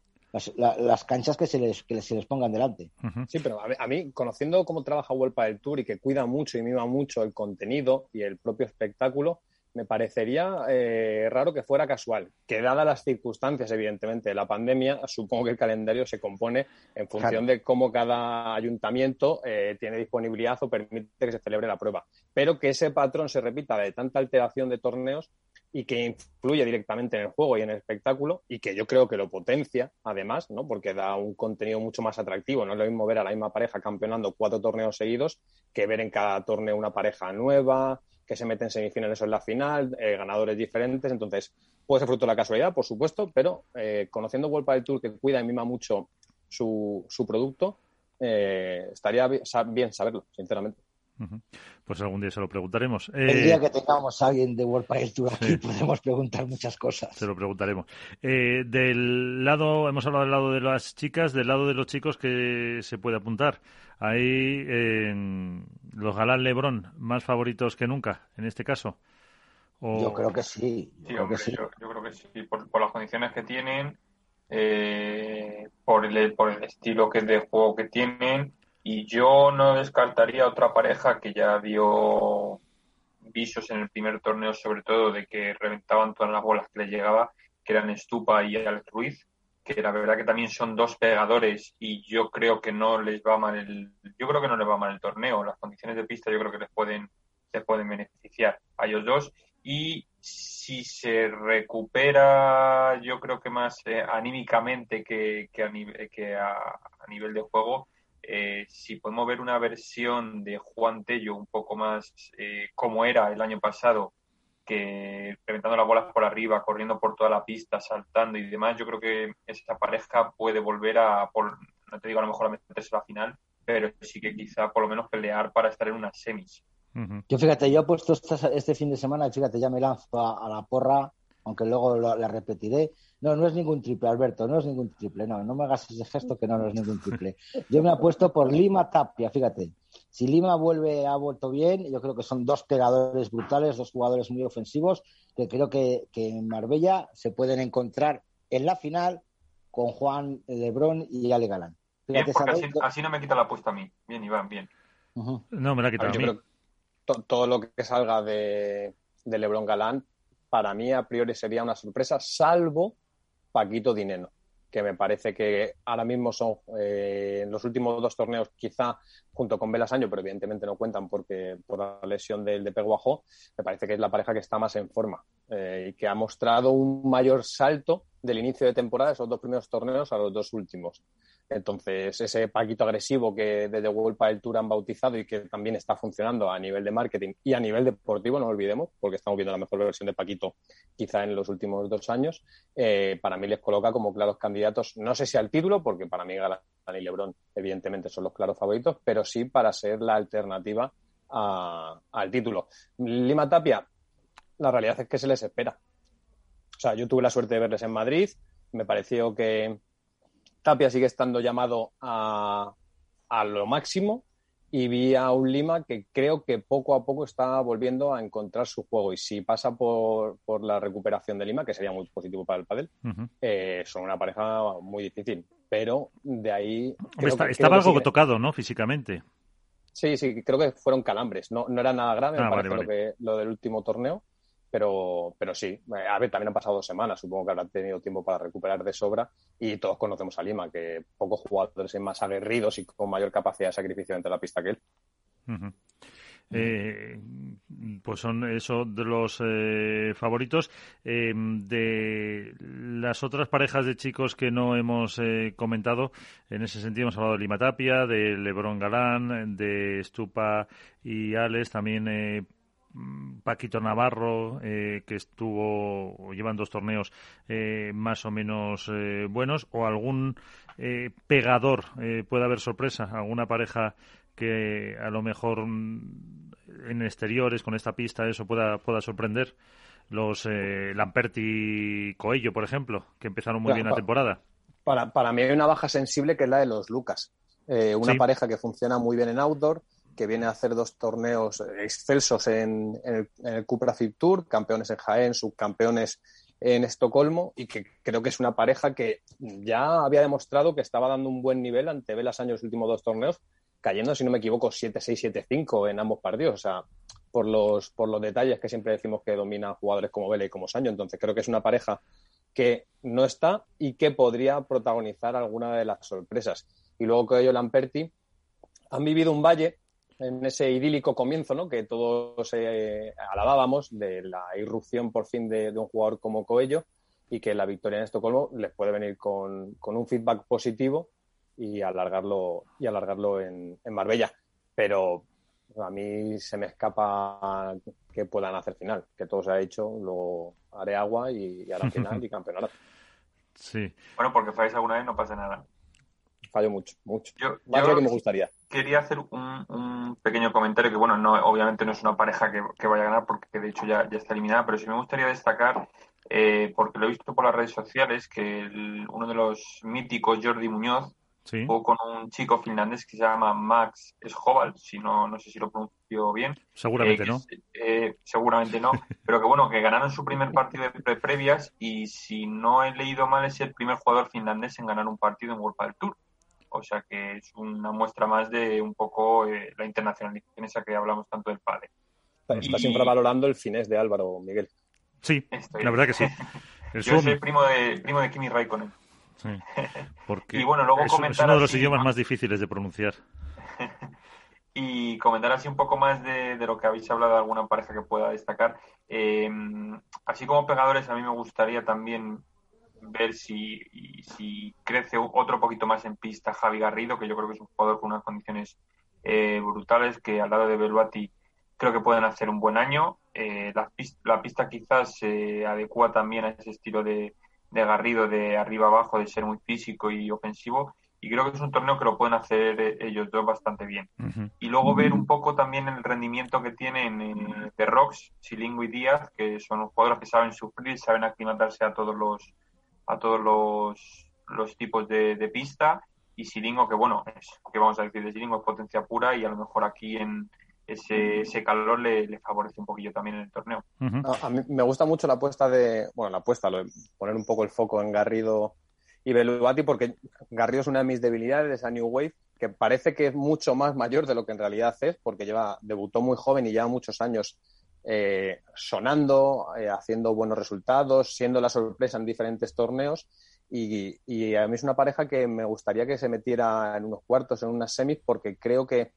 las, canchas que se les, que se les pongan delante. Sí, pero a mí, conociendo cómo trabaja Huelpa del Tour y que cuida mucho y mima mucho el contenido y el propio espectáculo, me parecería eh, raro que fuera casual. Que dadas las circunstancias, evidentemente, de la pandemia, supongo que el calendario se compone en función de cómo cada ayuntamiento eh, tiene disponibilidad o permite que se celebre la prueba. Pero que ese patrón se repita de tanta alteración de torneos y que influye directamente en el juego y en el espectáculo y que yo creo que lo potencia, además, ¿no? porque da un contenido mucho más atractivo. No es lo mismo ver a la misma pareja campeonando cuatro torneos seguidos que ver en cada torneo una pareja nueva, que se meten semifinales o en la final, eh, ganadores diferentes. Entonces, puede ser fruto de la casualidad, por supuesto, pero eh, conociendo World del Tour, que cuida y mima mucho su, su producto, eh, estaría bien saberlo, sinceramente. Pues algún día se lo preguntaremos. El día eh, que tengamos a alguien de World Padel Tour aquí podemos preguntar muchas cosas. Se lo preguntaremos. Eh, del lado, hemos hablado del lado de las chicas, del lado de los chicos que se puede apuntar. Hay los Galán Lebrón más favoritos que nunca, en este caso. Yo creo que sí. Yo, creo, que sí. Yo, creo que sí, por, por, las condiciones que tienen, eh, por, el, por el estilo que de juego que tienen y yo no descartaría otra pareja que ya dio visos en el primer torneo, sobre todo de que reventaban todas las bolas que les llegaba, que eran Estupa y Alex Ruiz, que la verdad que también son dos pegadores y yo creo que no les va mal el, yo creo que no les va mal el torneo. Las condiciones de pista yo creo que les pueden, les pueden beneficiar a ellos dos. Y si se recupera, yo creo que más eh, anímicamente que, que, que a nivel de juego, eh, si podemos ver una versión de Juan Tello un poco más eh, como era el año pasado, que reventando las bolas por arriba, corriendo por toda la pista, saltando y demás, yo creo que esta pareja puede volver a, por, no te digo a lo mejor a meterse a la final, pero sí que quizá por lo menos pelear para estar en unas semis. Yo fíjate, yo he puesto este, fin de semana, fíjate, ya me lanzo a, la porra, aunque luego la repetiré, no, no es ningún triple, Alberto, no es ningún triple. No, no me hagas ese gesto que no, no es ningún triple. Yo me apuesto por Lima Tapia, fíjate. Si Lima vuelve, ha vuelto bien, yo creo que son dos pegadores brutales, dos jugadores muy ofensivos, que creo que, en Marbella se pueden encontrar en la final con Juan Lebrón y Ale Galán. así, no me quita la apuesta a mí. Bien, Iván, bien. No, me la quita a, mí. todo lo que salga de, de Lebrón Galán, para mí a priori sería una sorpresa, salvo Paquito Dineno, que me parece que ahora mismo son eh, en los últimos dos torneos, quizá junto con Velasaño, pero evidentemente no cuentan porque por la lesión del de Peguajo, me parece que es la pareja que está más en forma eh, y que ha mostrado un mayor salto del inicio de temporada, esos dos primeros torneos, a los dos últimos. Entonces, ese Paquito agresivo que desde World el Tour han bautizado y que también está funcionando a nivel de marketing y a nivel deportivo, no olvidemos, porque estamos viendo la mejor versión de Paquito quizá en los últimos dos años, eh, para mí les coloca como claros candidatos, no sé si al título, porque para mí Galán y Lebron evidentemente son los claros favoritos, pero sí para ser la alternativa al título. Lima Tapia, la realidad es que se les espera. O sea, yo tuve la suerte de verles en Madrid, me pareció que Tapia sigue estando llamado a, lo máximo y vi a un Lima que creo que poco a poco está volviendo a encontrar su juego. Y si pasa por, la recuperación de Lima, que sería muy positivo para el pádel, eh, son una pareja muy difícil. Pero de ahí... estaba algo tocado, ¿no? Físicamente. Sí, sí, creo que fueron calambres. No, no era nada grave, me ah, parece Lo, que, lo del último torneo. Pero, pero sí, a ver, también han pasado dos semanas, supongo que habrá tenido tiempo para recuperar de sobra y todos conocemos a Lima, que pocos jugadores son más aguerridos y con mayor capacidad de sacrificio dentro de la pista que él. Eh, pues son esos de los eh, favoritos. Eh, de las otras parejas de chicos que no hemos comentado, en ese sentido hemos hablado de Lima Tapia, de Lebron Galán, de Stupa y Alex, también Paquito Navarro, eh, que estuvo, llevan dos torneos eh, más o menos eh, buenos, o algún pegador, puede haber sorpresa, alguna pareja que a lo mejor mm, en exteriores, con esta pista, eso pueda, pueda sorprender. Los Lamperti y Coello, por ejemplo, que empezaron muy bien la temporada. Para, para mí hay una baja sensible que es la de los Lucas. una pareja que funciona muy bien en outdoor, que viene a hacer dos torneos excelsos en, el, en Cupra Fit Tour, campeones en Jaén, subcampeones en Estocolmo, y que creo que es una pareja que ya había demostrado que estaba dando un buen nivel ante Velas años los últimos dos torneos, cayendo, si no me equivoco, 7-6, 7-5 en ambos partidos. O sea, por los, por los detalles que siempre decimos que dominan jugadores como Vela y como Saño. Entonces, creo que es una pareja que no está y que podría protagonizar alguna de las sorpresas. Y luego que ellos Lamperti han vivido un valle en ese idílico comienzo, ¿no? Que todos eh, alabábamos de la irrupción por fin de, un jugador como Coello y que la victoria en Estocolmo les puede venir con, un feedback positivo y alargarlo y alargarlo en, Marbella. Pero a mí se me escapa que puedan hacer final, que todo se ha hecho, luego haré agua y, hará final y campeonato. Sí. Bueno, porque falláis alguna vez no pasa nada. Fallo mucho, mucho. Yo, Más que me gustaría. Quería hacer un un pequeño comentario que, bueno, no obviamente no es una pareja que, vaya a ganar porque de hecho ya, ya está eliminada, pero sí me gustaría destacar, eh, porque lo he visto por las redes sociales, que uno de los míticos, Jordi Muñoz, Sí. O con un chico finlandés que se llama Max Schoval, si no, no sé si lo pronuncio bien. Seguramente eh, no. Eh, seguramente no, pero que bueno, que ganaron su primer partido de previas y si no he leído mal es el primer jugador finlandés en ganar un partido en World del Tour. O sea que es una muestra más de un poco eh, la internacionalización esa que hablamos tanto del padre. Está siempre valorando el finés de Álvaro, Miguel. Sí, la verdad que sí. Yo soy primo de, primo de Kimi Raikkonen. porque y bueno, luego es, uno de los idiomas más difíciles de pronunciar. y comentar así un poco más de, lo que habéis hablado de alguna pareja que pueda destacar. Eh, así como pegadores, a mí me gustaría también ver si, si crece otro poquito más en pista Javi Garrido, que yo creo que es un jugador con unas condiciones eh, brutales, que al lado de Beluati creo que pueden hacer un buen año. Eh, la, pista, la, pista, quizás se adecua también a ese estilo de, de Garrido de arriba abajo, de ser muy físico y ofensivo. Y creo que es un torneo que lo pueden hacer eh, ellos dos bastante bien. Y luego ver un poco también el rendimiento que tienen eh, de Rox, Silingo y Díaz, que son jugadores que saben sufrir, saben aclimatarse a todos los a todos los, los tipos de, pista. Y Silingo, que bueno, es, que vamos a decir de Silingo, es potencia pura y a lo mejor aquí en, ese, ese calor le, favorece un poquillo también en el torneo. a, mí me gusta mucho la apuesta de, bueno, la apuesta, lo de poner un poco el foco en Garrido y Beluati, porque Garrido es una de mis debilidades, esa New Wave, que parece que es mucho más mayor de lo que en realidad es, porque lleva, debutó muy joven y lleva muchos años eh, sonando, eh, haciendo buenos resultados, siendo la sorpresa en diferentes torneos. Y, y, a mí es una pareja que me gustaría que se metiera en unos cuartos, en unas semis, porque creo que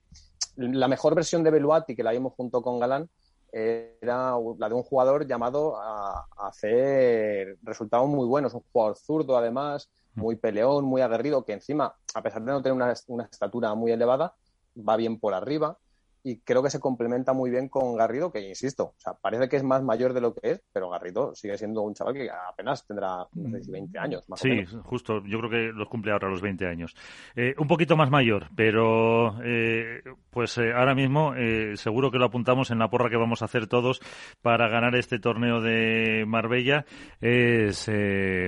la mejor versión de Beluati que la vimos junto con Galán era la de un jugador llamado a, hacer resultados muy buenos, un jugador zurdo además, mm. muy peleón, muy aguerrido, que encima, a pesar de no tener una, una estatura muy elevada, va bien por arriba y creo que se complementa muy bien con Garrido, que insisto, o sea, parece que es más mayor de lo que es, pero Garrido sigue siendo un chaval que apenas tendrá 20 años. Más sí, justo, yo creo que los cumple ahora los 20 años. Eh, un poquito más mayor, pero eh, pues eh, ahora mismo seguro que lo apuntamos en la porra que vamos a hacer todos para ganar este torneo de Marbella. Es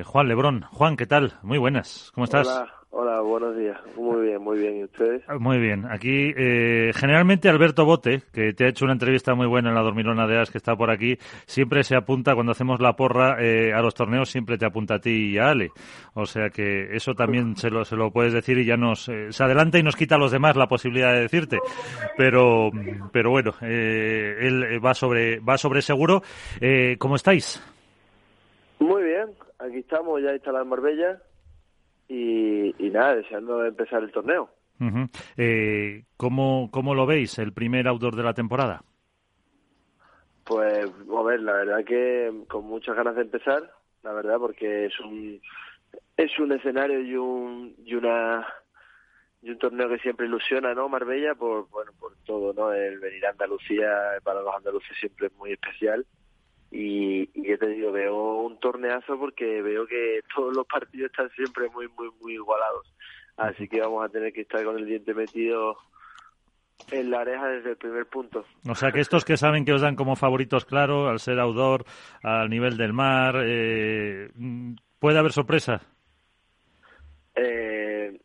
Juan Lebrón. Juan, ¿qué tal? Muy buenas, ¿cómo estás? Hola, buenos días. Muy bien, muy bien. ¿Y ustedes? Muy bien. Aquí, eh, generalmente Alberto Bote, que te ha hecho una entrevista muy buena en la Dormilona de As, que está por aquí, siempre se apunta, cuando hacemos la porra eh, a los torneos, siempre te apunta a ti y a Ale. O sea que eso también se lo, se lo puedes decir y ya nos eh, se adelanta y nos quita a los demás la posibilidad de decirte. Pero, pero bueno, él va sobre, va sobre seguro. ¿Cómo estáis? Muy bien. Aquí estamos ya instalado en Marbella y, nada, deseando empezar el torneo. eh, ¿cómo, ¿Cómo lo veis, el primer outdoor de la temporada? Pues, a ver, la verdad que con muchas ganas de empezar, la verdad, porque es un es un escenario y un y una y un torneo que siempre ilusiona, ¿no? Marbella por bueno por todo, ¿no? El venir a Andalucía para los andaluces siempre es muy especial y, y yo te digo, veo un torneazo porque veo que todos los partidos están siempre muy, muy, muy igualados. Así que vamos a tener que estar con el diente metido en la oreja desde el primer punto. O sea que estos que saben que os dan como favoritos, claro, al ser outdoor, al nivel del mar, eh, ¿puede haber sorpresa? Eh,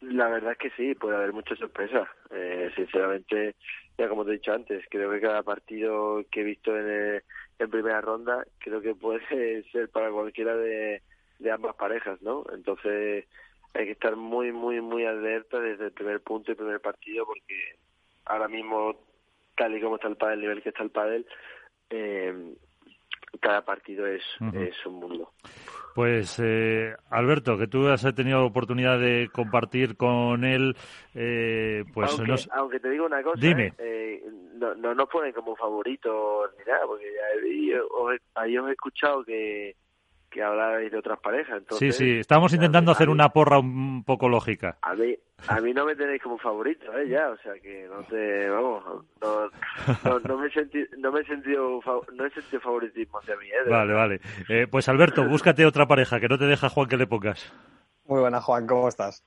la verdad es que sí, puede haber muchas sorpresas. Eh, sinceramente, ya como te he dicho antes, creo que cada partido que he visto en, en primera ronda creo que puede ser para cualquiera de, ambas parejas, ¿no? Entonces hay que estar muy, muy, muy alerta desde el primer punto y primer partido porque ahora mismo, tal y como está el pádel, el nivel que está el pádel, eh, cada partido es, es un mundo. Pues eh, Alberto, que tú has tenido oportunidad de compartir con él, eh, pues aunque, te digo una cosa, Dime. Eh, no, no nos ponen como favoritos ni nada, porque ahí os he escuchado que que hablabais de otras parejas. Entonces, sí, sí, estamos intentando hacer una porra un poco lógica. A mí, a mí no me tenéis como favorito, ¿eh? Ya, o sea que no te, vamos, no, no, me, he sentido, no me he sentido, no he sentido favoritismo hacia mí, ¿eh? Vale, vale. Eh, pues Alberto, búscate otra pareja, que no te deja Juan que le pongas. Muy buena, Juan, ¿cómo estás?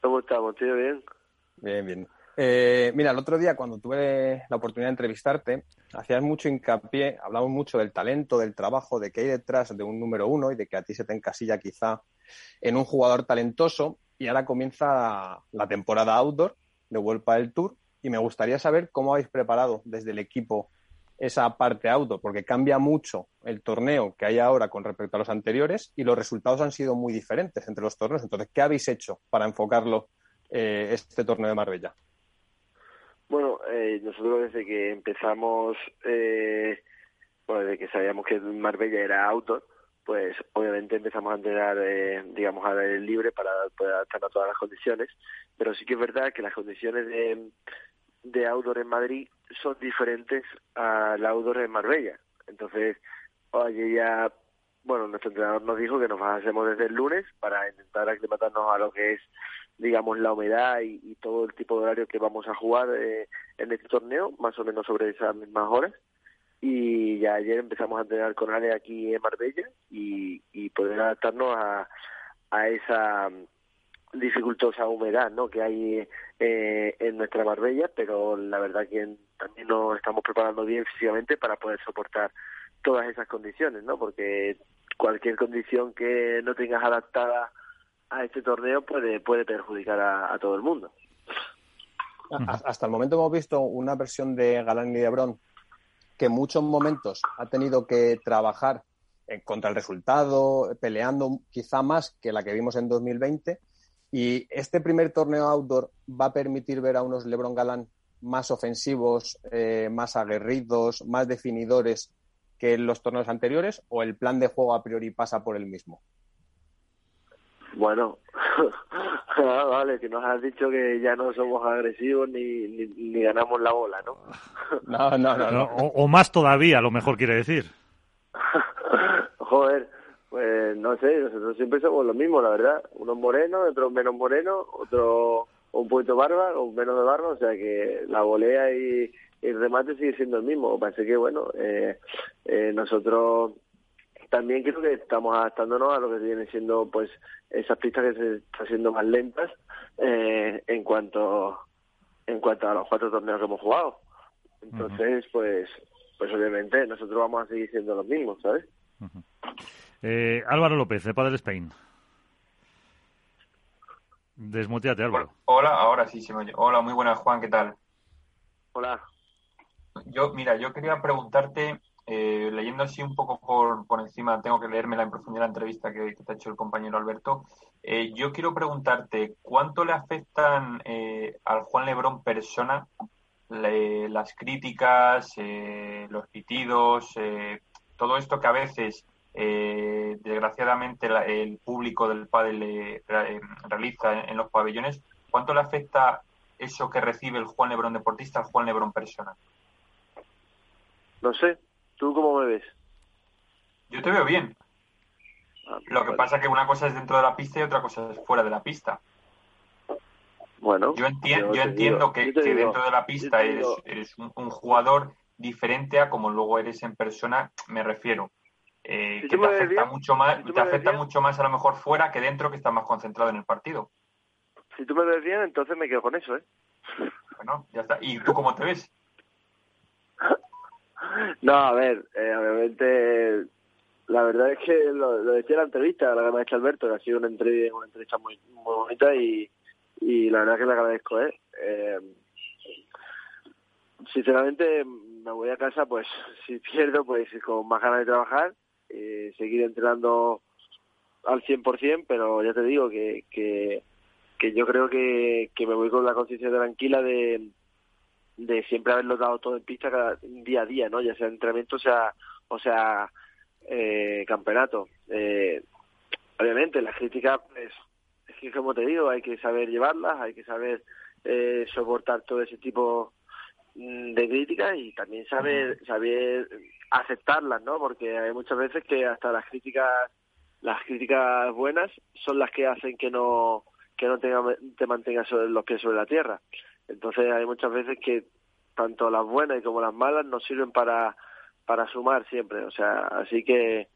¿Cómo estamos, tío? ¿Bien? Bien, bien. Eh, mira, el otro día cuando tuve la oportunidad de entrevistarte, hacías mucho hincapié, hablamos mucho del talento, del trabajo, de qué hay detrás de un número uno y de que a ti se te encasilla quizá en un jugador talentoso y ahora comienza la temporada outdoor de Vuelta del Tour y me gustaría saber cómo habéis preparado desde el equipo esa parte outdoor, porque cambia mucho el torneo que hay ahora con respecto a los anteriores y los resultados han sido muy diferentes entre los torneos. Entonces, ¿qué habéis hecho para enfocarlo eh, este torneo de Marbella? Bueno, eh, nosotros desde que empezamos, eh, bueno, desde que sabíamos que Marbella era outdoor, pues obviamente empezamos a entrenar, eh, digamos, al aire libre para poder adaptarnos a todas las condiciones, pero sí que es verdad que las condiciones de, de outdoor en Madrid son diferentes al outdoor en Marbella. Entonces, oye, ya, bueno, nuestro entrenador nos dijo que nos hacemos desde el lunes para intentar aclimatarnos a lo que es digamos, la humedad y, todo el tipo de horario que vamos a jugar eh, en este torneo, más o menos sobre esas mismas horas. Y ya ayer empezamos a entrenar con Ale aquí en Marbella y, y poder adaptarnos a, a esa dificultosa humedad ¿no? que hay eh, en nuestra Marbella, pero la verdad que también nos estamos preparando bien físicamente para poder soportar todas esas condiciones, ¿no? porque cualquier condición que no tengas adaptada a este torneo puede, puede perjudicar a, todo el mundo. Hasta el momento hemos visto una versión de Galán y de Bron que en muchos momentos ha tenido que trabajar contra el resultado, peleando quizá más que la que vimos en 2020. Y este primer torneo outdoor va a permitir ver a unos Lebron Galán más ofensivos, eh, más aguerridos, más definidores que en los torneos anteriores, o el plan de juego a priori pasa por el mismo. Bueno, ah, vale, que nos has dicho que ya no somos agresivos ni, ni, ganamos la bola, ¿no? no, no, no. O, más todavía, a lo mejor quiere decir. Joder, pues no sé, nosotros siempre somos lo mismo, la verdad. Unos morenos, otros menos morenos, otro un poquito barba, o menos de barba, o sea que la volea y, el remate sigue siendo el mismo. Parece que, bueno, eh, eh, nosotros también creo que estamos adaptándonos a lo que viene siendo pues esas pistas que se están haciendo más lentas eh, en cuanto en cuanto a los cuatro torneos que hemos jugado. Entonces pues pues obviamente nosotros vamos a seguir siendo los mismos sabes eh, Álvaro López de Padel Spain. Desmuteate Álvaro. Hola ahora sí se me oye. Hola muy buenas Juan qué tal hola. Yo mira yo quería preguntarte eh, leyendo así un poco por, por encima, tengo que leerme en profundidad la entrevista que, te ha hecho el compañero Alberto. Eh, yo quiero preguntarte, ¿cuánto le afectan eh, al Juan Lebrón persona las críticas, los pitidos, todo esto que a veces, desgraciadamente, el público del pádel realiza en, los pabellones? ¿Cuánto le afecta eso que recibe el Juan Lebrón deportista al Juan Lebrón persona? No sé, ¿Tú cómo me ves? Yo te veo bien. Ah, Lo que pasa es que una cosa es dentro de la pista y otra cosa es fuera de la pista. Bueno, yo, entiendo, yo entiendo que, dentro de la pista eres, un, jugador diferente a como luego eres en persona, me refiero. Eh, que te afecta, mucho más, te afecta mucho más a lo mejor fuera que dentro, que estás más concentrado en el partido. Si tú me ves bien, entonces me quedo con eso, ¿eh? Bueno, ya está. ¿Y tú cómo te ves? No, a ver, eh, obviamente, la verdad es que lo, decía en la entrevista, la hecho Alberto, que ha sido una entrevista, una entrevista muy, muy bonita y, la verdad que le agradezco, ¿eh? ¿eh? Sinceramente, me voy a casa, pues, si pierdo, pues con más ganas de trabajar, eh, seguir entrenando al 100%, pero ya te digo que, que, que yo creo que, que me voy con la conciencia tranquila de de siempre haberlo dado todo en pista cada, día a día, ¿no? Ya sea entrenamiento, o sea, o sea, eh, campeonato. Eh, obviamente, las críticas, pues, es que como te digo, hay que saber llevarlas, hay que saber eh, soportar todo ese tipo mm, de críticas y también saber, saber aceptarlas, ¿no? Porque hay muchas veces que hasta las críticas, las críticas buenas son las que hacen que no, que no tenga, te mantengas sobre los pies sobre la tierra. Entonces hay muchas veces que tanto las buenas como las malas nos sirven para, para sumar siempre. O sea, así que,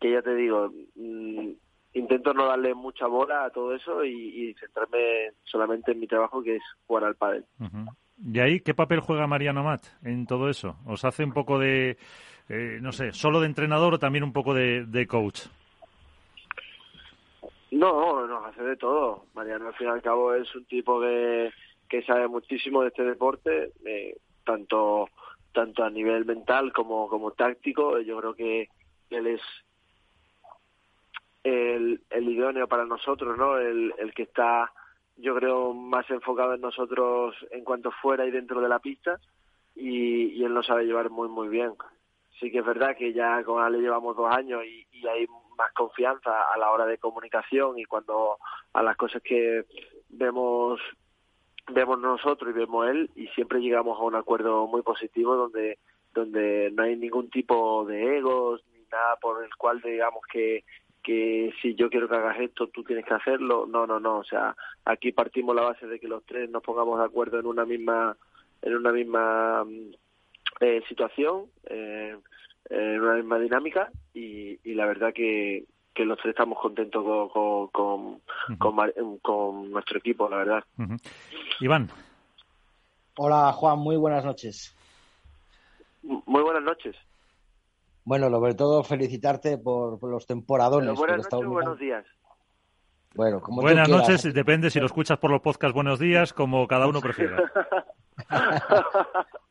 que ya te digo, mm, intento no darle mucha bola a todo eso y, centrarme solamente en mi trabajo que es jugar al pádel. ¿Y ahí qué papel juega Mariano Mat en todo eso? ¿Os hace un poco de, eh, no sé, solo de entrenador o también un poco de, coach? No, nos hace de todo. Mariano al fin y al cabo es un tipo que, que sabe muchísimo de este deporte, eh, tanto tanto a nivel mental como, como táctico. Yo creo que él es el, el idóneo para nosotros, ¿no? El, el que está, yo creo, más enfocado en nosotros en cuanto fuera y dentro de la pista y, y él lo sabe llevar muy, muy bien. Sí que es verdad que ya con Ale llevamos dos años y, y hay más confianza a la hora de comunicación y cuando a las cosas que vemos vemos nosotros y vemos él y siempre llegamos a un acuerdo muy positivo donde donde no hay ningún tipo de egos ni nada por el cual digamos que que si yo quiero que hagas esto tú tienes que hacerlo. No no no o sea aquí partimos la base de que los tres nos pongamos de acuerdo en una misma en una misma eh, situación eh, en una misma dinámica y la verdad que, que los tres estamos contentos con, con, con, nuestro equipo, la verdad. Iván. Hola, Juan, muy buenas noches. Muy buenas noches. Bueno, sobre todo felicitarte por, los temporadones. buenas noches, buenos días. Bueno, como Buenas noches, depende si lo escuchas por los podcasts Buenos Días, como cada uno prefiera.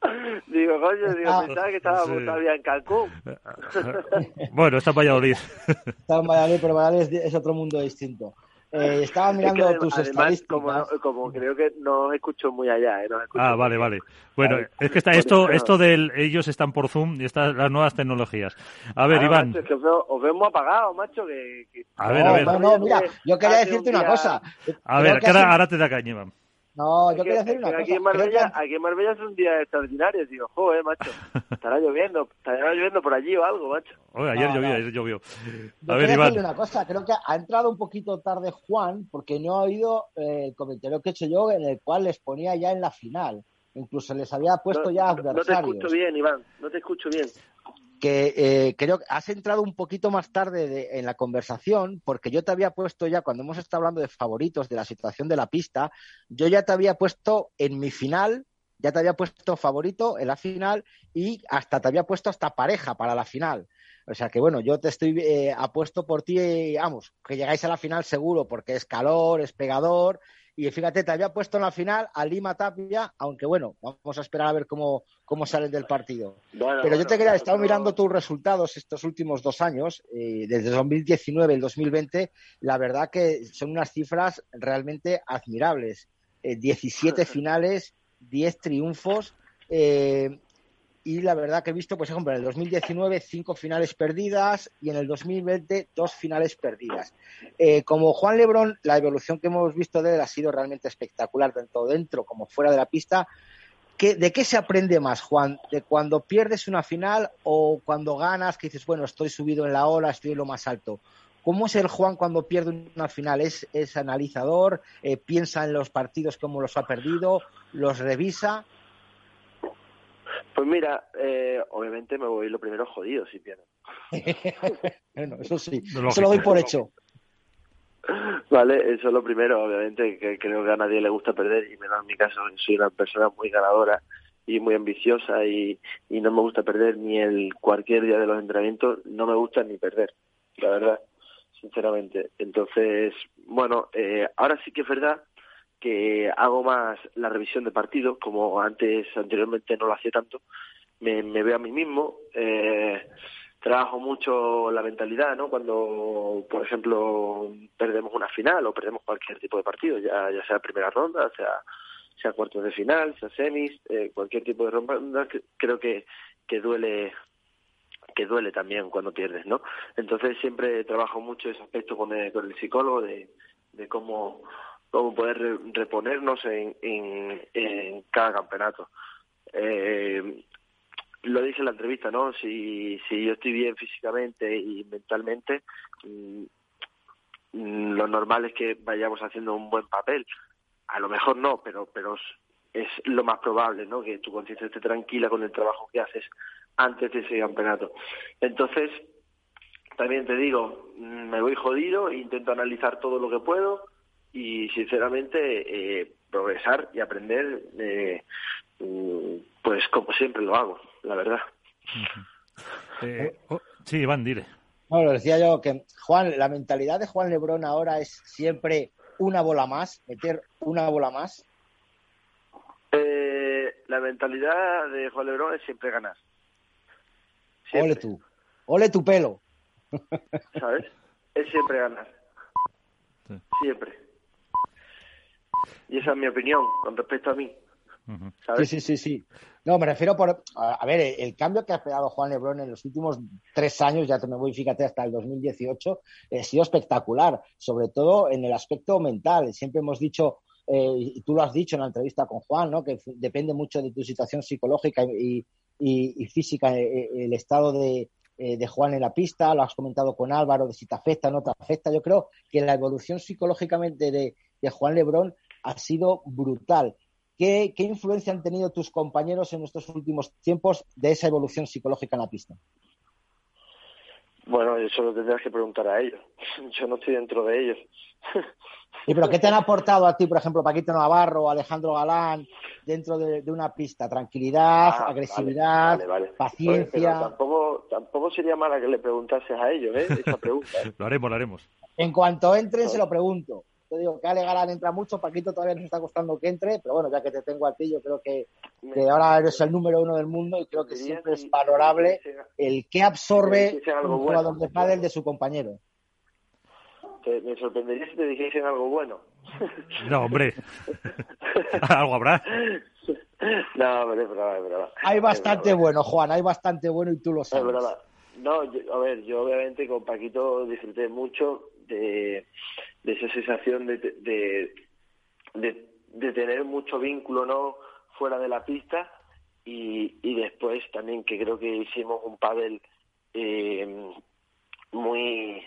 digo, coño, digo, ah, pensaba que estaba todavía en Cancún. bueno, está en Valladolid. está en Valladolid, pero Valladolid es, otro mundo distinto. Eh, estaba mirando tus estadísticas. Como, como, creo que no escucho muy allá. ¿eh? ah, vale, vale. Bueno, es que está esto, esto del ellos están por Zoom y estas las nuevas tecnologías. A ver, Iván. Macho, es que os, vemos apagados, macho. Que, A ver, a ver. No, no, mira, yo quería decirte una cosa. A ver, que ahora, te da caña, Iván. No, yo quería decir una aquí cosa. En Marbella, Aquí en Marbella es un día extraordinario. Digo, joder, macho, estará lloviendo, estará lloviendo por allí o algo, macho. Oye, ayer llovió, ayer llovió. A ver, Iván. una cosa, creo que ha entrado un poquito tarde Juan porque no ha oído eh, el comentario que he hecho yo en el cual les ponía ya en la final. Incluso les había puesto ya adversarios. No te escucho bien, Iván, no te escucho bien que eh, creo que has entrado un poquito más tarde en la conversación, porque yo te había puesto ya, cuando hemos estado hablando de favoritos, de la situación de la pista, yo ya te había puesto en mi final, ya te había puesto favorito en la final y hasta te había puesto hasta pareja para la final. O sea que bueno, yo te estoy eh, apuesto por ti, vamos, que llegáis a la final seguro, porque es calor, es pegador y fíjate, te había puesto en la final a Lima Tapia, aunque bueno, vamos a esperar a ver cómo, cómo salen del partido. pero yo te quería, he estado mirando tus resultados estos últimos dos años, eh, desde 2019 y el 2020, la verdad que son unas cifras realmente admirables. 17 eh, finales, 10 triunfos. Eh, y la verdad que he visto, pues, ejemplo, en el 2019 cinco finales perdidas y en el 2020 dos finales perdidas. Eh, como Juan Lebrón, la evolución que hemos visto de él ha sido realmente espectacular, tanto dentro como fuera de la pista. ¿De qué se aprende más, Juan? ¿De cuando pierdes una final o cuando ganas, que dices, bueno, estoy subido en la ola, estoy en lo más alto? ¿Cómo es el Juan cuando pierde una final? ¿Es, es analizador? Eh, ¿Piensa en los partidos, cómo los ha perdido? ¿Los revisa? Pues mira, eh, obviamente me voy lo primero jodido si pierdo. bueno, eso sí, eso lo doy por hecho. Vale, eso es lo primero, obviamente, que creo que a nadie le gusta perder y menos en mi caso, soy una persona muy ganadora y muy ambiciosa y, y no me gusta perder ni el cualquier día de los entrenamientos, no me gusta ni perder, la verdad, sinceramente. Entonces, bueno, eh, ahora sí que es verdad que hago más la revisión de partidos, como antes, anteriormente no lo hacía tanto, me, veo a mí mismo, eh, trabajo mucho la mentalidad, ¿no? Cuando, por ejemplo, perdemos una final o perdemos cualquier tipo de partido, ya, sea primera ronda, sea sea cuartos de final, sea semis, eh, cualquier tipo de ronda, creo que, que duele que duele también cuando pierdes, ¿no? Entonces siempre trabajo mucho ese aspecto con el, con el psicólogo de cómo cómo poder reponernos en, cada campeonato. Eh, lo dije en la entrevista, ¿no? Si, yo estoy bien físicamente y mentalmente, mm, lo normal es que vayamos haciendo un buen papel. A lo mejor no, pero, pero es lo más probable, ¿no? Que tu conciencia esté tranquila con el trabajo que haces antes de ese campeonato. Entonces, también te digo, mm, me voy jodido, intento analizar todo lo que puedo y sinceramente eh, progresar y aprender, eh, mm, pues como siempre lo hago, la verdad. Eh, oh, sí, Iván, dile. Bueno, decía yo que Juan, la mentalidad de Juan Lebrón ahora es siempre una bola más, meter una bola más. Eh, la mentalidad de Juan Lebrón es siempre ganar. Ole tú, ole tu pelo. ¿Sabes? Es siempre ganar. Siempre. Y esa es mi opinión con respecto a mí. Sí, sí, sí, sí. No, me refiero por. A ver, el cambio que ha pegado Juan Lebrón en los últimos tres años, ya te me voy, fíjate, hasta el 2018, ha sido espectacular, sobre todo en el aspecto mental. Siempre hemos dicho, eh, y tú lo has dicho en la entrevista con Juan, ¿no? que depende mucho de tu situación psicológica y, física, eh, el estado de, eh, de Juan en la pista, lo has comentado con Álvaro, de si te afecta o no te afecta. Yo creo que la evolución psicológicamente de, de Juan Lebrón ha sido brutal. ¿Qué, influencia han tenido tus compañeros en estos últimos tiempos de esa evolución psicológica en la pista? Bueno, eso lo tendrás que preguntar a ellos. Yo no estoy dentro de ellos. ¿Y pero qué te han aportado a ti, por ejemplo, Paquito Navarro o Alejandro Galán dentro de, una pista? Tranquilidad, ah, agresividad, paciencia. tampoco, tampoco sería mala que le preguntases a ellos, ¿eh? Esa pregunta. ¿eh? lo haremos, lo haremos. En cuanto entren, se lo pregunto. Te digo que Ale Galán entra mucho, Paquito todavía nos está costando que entre, pero bueno, ya que te tengo a ti, yo creo que, ahora eres el número uno del mundo y creo que siempre es valorable el que absorbe un jugador de pádel de su compañero. me sorprendería si te dijesen algo bueno. No, hombre. algo habrá. No, hombre, es brava, es brava. Hay bastante bueno, Juan, hay bastante bueno y tú lo sabes. No, a ver, yo obviamente con Paquito disfruté mucho de, esa sensación de, de, de, tener mucho vínculo no fuera de la pista. Y, y después también que creo que hicimos un pádel eh, muy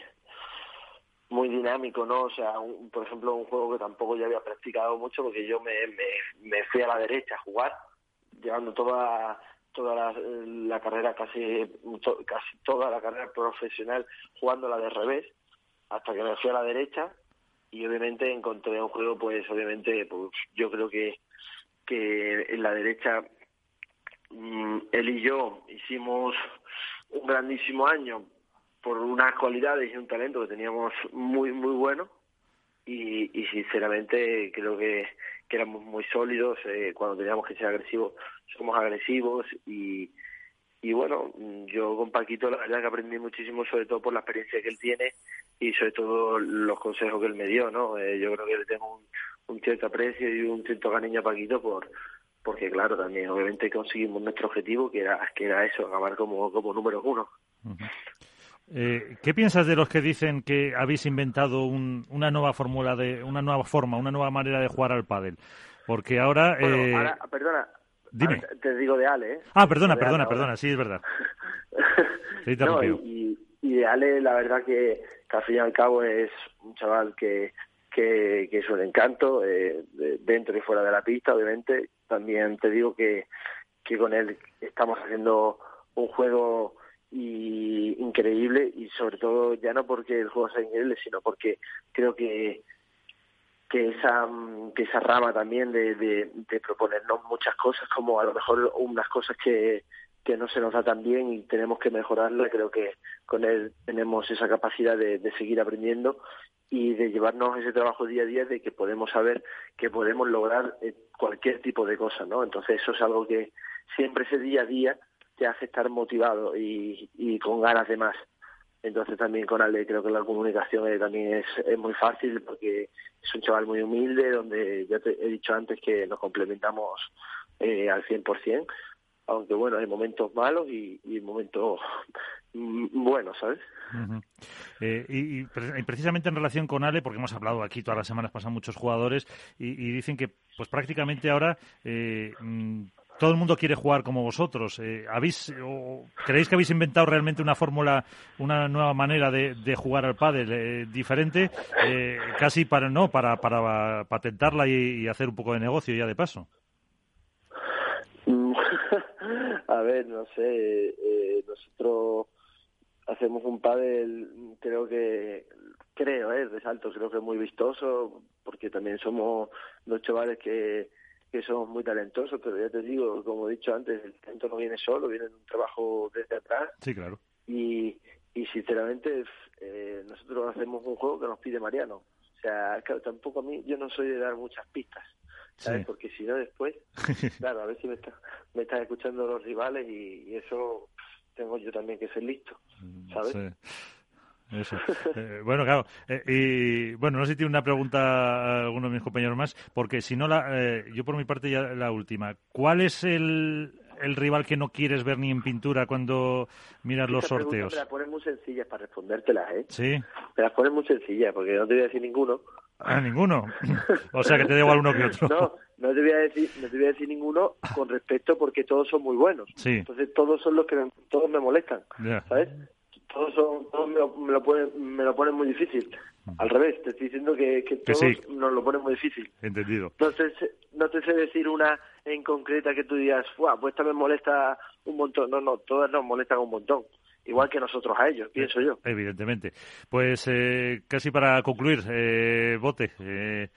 muy dinámico, ¿no? O sea, por ejemplo, un juego que tampoco ya había practicado mucho porque yo me, me, me fui a la derecha a jugar, llevando toda toda la, la carrera, casi, casi toda la carrera profesional jugándola de revés, hasta que me fui a la derecha y obviamente encontré un juego pues obviamente pues yo creo que que en la derecha mm, él y yo hicimos un grandísimo año por unas cualidades y un talento que teníamos muy muy bueno y, y sinceramente creo que, que éramos muy sólidos eh, cuando teníamos que ser agresivos somos agresivos y y bueno, yo con Paquito la verdad que aprendí muchísimo, sobre todo por la experiencia que él tiene y sobre todo los consejos que él me dio, ¿no? Eh, yo creo que le tengo un, cierto aprecio y un cierto cariño a Paquito por porque claro, también obviamente conseguimos nuestro objetivo que era que era eso, acabar como, como número uno. Eh, ¿Qué piensas de los que dicen que habéis inventado una nueva fórmula de una nueva forma, una nueva manera de jugar al pádel? Porque ahora, eh... ahora perdona, Dime. te digo de Ale, ¿eh? Ah, perdona, perdona, perdona, sí, es verdad. no, y, y, de Ale, la verdad que, al fin y al cabo es un chaval que, que, que es un encanto, eh, dentro y fuera de la pista, obviamente. También te digo que, que con él estamos haciendo un juego y increíble y sobre todo ya no porque el juego sea increíble, sino porque creo que que esa que esa rama también de, de, de, proponernos muchas cosas como a lo mejor unas cosas que, que no se nos da tan bien y tenemos que mejorarla creo que con él tenemos esa capacidad de, de seguir aprendiendo y de llevarnos ese trabajo día a día de que podemos saber que podemos lograr eh, cualquier tipo de cosa no entonces eso es algo que siempre ese día a día te hace estar motivado y, y con ganas de más entonces también con Ale creo que la comunicación eh, también es, muy fácil porque es un chaval muy humilde donde ya te he dicho antes que nos complementamos eh, al 100%, aunque bueno, hay momentos malos y, y momentos buenos, ¿sabes? Eh, y, precisamente en relación con Ale, porque hemos hablado aquí todas las semanas, pasan muchos jugadores y, y dicen que pues prácticamente ahora eh, mm, todo el mundo quiere jugar como vosotros. Eh, ¿habéis, ¿Creéis que habéis inventado realmente una fórmula, una nueva manera de, jugar al pádel eh, diferente, eh, casi para no para, para patentarla y, hacer un poco de negocio ya de paso? A ver, no sé, nosotros hacemos un pádel, creo que, creo, eh, resalto, creo que es muy vistoso, porque también somos dos chavales que, que somos muy talentosos, pero ya te digo, como he dicho antes, el talento no viene solo, viene de un trabajo desde atrás. Sí, claro. Y, y sinceramente, eh, nosotros hacemos un juego que nos pide Mariano. O sea, claro, tampoco a mí, yo no soy de dar muchas pistas. ¿sabes? Porque si no después, claro, a ver si me, está, me están escuchando los rivales y, y eso tengo yo también que ser listo, ¿sabes? Sí. Eso. Eh, bueno, claro. Eh, y bueno, no sé si tiene una pregunta a alguno de mis compañeros más, porque si no, la, eh, yo por mi parte ya la última. ¿Cuál es el, el rival que no quieres ver ni en pintura cuando miras los sorteos? Me las pones muy sencillas para respondértelas, ¿eh? Sí. Me las pones muy sencillas, porque no te voy a decir ninguno. Ah, ninguno. o sea que te da igual uno que otro. No, no te voy a decir, no te voy a decir ninguno con respecto porque todos son muy buenos. Sí. Entonces todos son los que me, todos me molestan. ¿sabes? Todos son, todos me lo, me lo ponen, me lo ponen muy difícil. Al revés, te estoy diciendo que, que Que todos sí. nos lo ponen muy difícil. Entendido. No te, no te sé decir una en concreta que tú digas, "Buah, pues esta me molesta un montón. No, no, todas nos molestan un montón. Igual que nosotros a ellos, pienso yo. Evidentemente. Pues eh, casi para concluir, eh, Bote, eh,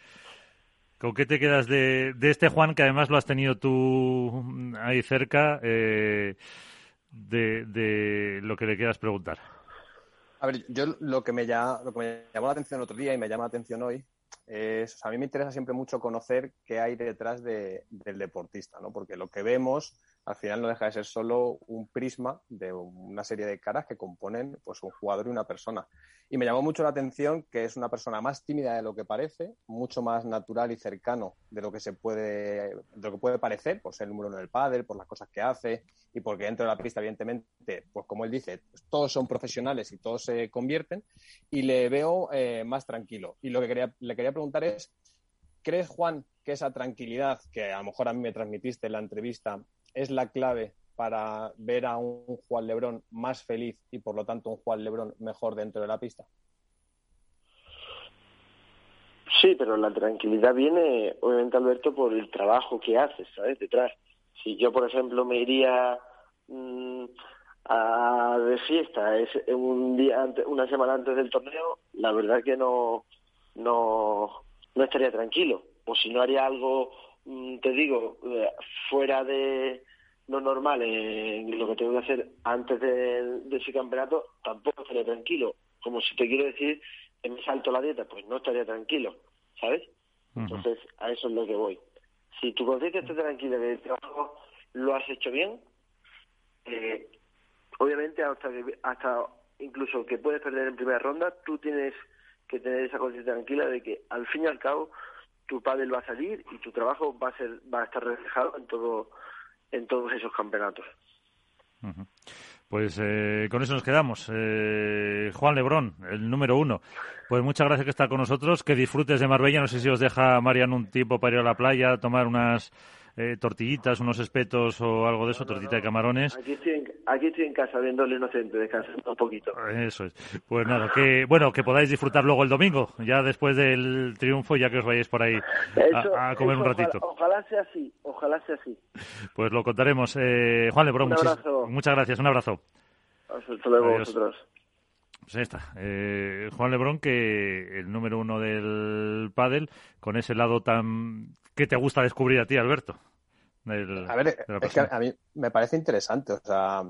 ¿con qué te quedas de, de este Juan que además lo has tenido tú ahí cerca eh, de, de lo que le quieras preguntar? A ver, yo lo que me, ya, lo que me llamó la atención el otro día y me llama la atención hoy es, a mí me interesa siempre mucho conocer qué hay detrás de- del deportista, ¿no? Porque lo que vemos al final no deja de ser solo un prisma de una serie de caras que componen pues un jugador y una persona. Y me llamó mucho la atención que es una persona más tímida de lo que parece, mucho más natural y cercano de lo que se puede, de lo que puede parecer, por ser el número uno del pádel, por las cosas que hace y porque dentro de la pista, evidentemente, pues como él dice, pues todos son profesionales y todos se convierten y le veo eh, más tranquilo. Y lo que quería, le quería preguntar es, ¿crees, Juan, que esa tranquilidad que a lo mejor a mí me transmitiste en la entrevista es la clave para ver a un Juan Lebrón más feliz y por lo tanto un Juan Lebrón mejor dentro de la pista? Sí, pero la tranquilidad viene, obviamente, Alberto, por el trabajo que haces, ¿sabes? Detrás. Si yo, por ejemplo, me iría mm, a de fiesta es un día antes, una semana antes del torneo, la verdad que no, no, no estaría tranquilo. O si no haría algo, te digo, eh, fuera de lo normal, en lo que tengo que hacer antes de, de ese campeonato, tampoco estaría tranquilo. Como si te quiero decir que me salto la dieta, pues no estaría tranquilo, ¿sabes? Entonces, a eso es lo que voy. Si tu conciencia está tranquila de que el trabajo lo has hecho bien, eh, obviamente hasta, que- hasta incluso que puedes perder en primera ronda, tú tienes que tener esa conciencia tranquila de que al fin y al cabo tu pádel va a salir y tu trabajo va a ser va a estar reflejado en todo en todos esos campeonatos. Pues eh, con eso nos quedamos. Eh, Juan Lebrón, el número uno. Pues muchas gracias que está con nosotros. Que disfrutes de Marbella. No sé si os deja Mariano un tiempo para ir a la playa, tomar unas eh, tortillitas, unos espetos o algo de eso, tortita de camarones. Aquí estoy aquí estoy en casa viendo el inocente, descansando un poquito. Eso es. Pues nada, que bueno, que podáis disfrutar luego el domingo, ya después del triunfo, ya que os vayáis por ahí Eso- a, a comer un ratito. Ojalá, ojalá sea así, ojalá sea así. Pues lo contaremos. Eh, Juan Lebrón, muchas gracias. Un abrazo. Hasta luego vosotros. Pues ahí está. Eh, Juan Lebrón, que el número uno del pádel, con ese lado tan que te gusta descubrir a ti, Alberto. Del- A ver, es que a mí me parece interesante. O sea,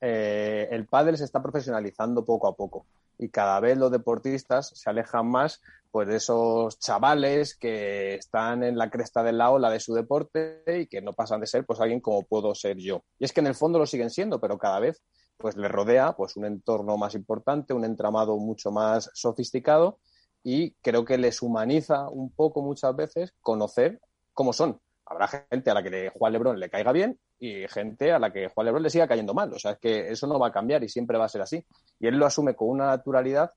eh, el pádel se está profesionalizando poco a poco y cada vez los deportistas se alejan más pues de esos chavales que están en la cresta de la ola de su deporte y que no pasan de ser pues alguien como puedo ser yo. Y es que en el fondo lo siguen siendo, pero cada vez pues le rodea pues un entorno más importante, un entramado mucho más sofisticado y creo que les humaniza un poco muchas veces conocer cómo son. Habrá gente a la que le- Juan Lebrón le caiga bien y gente a la que Juan Lebrón le siga cayendo mal. O sea, es que eso no va a cambiar y siempre va a ser así. Y él lo asume con una naturalidad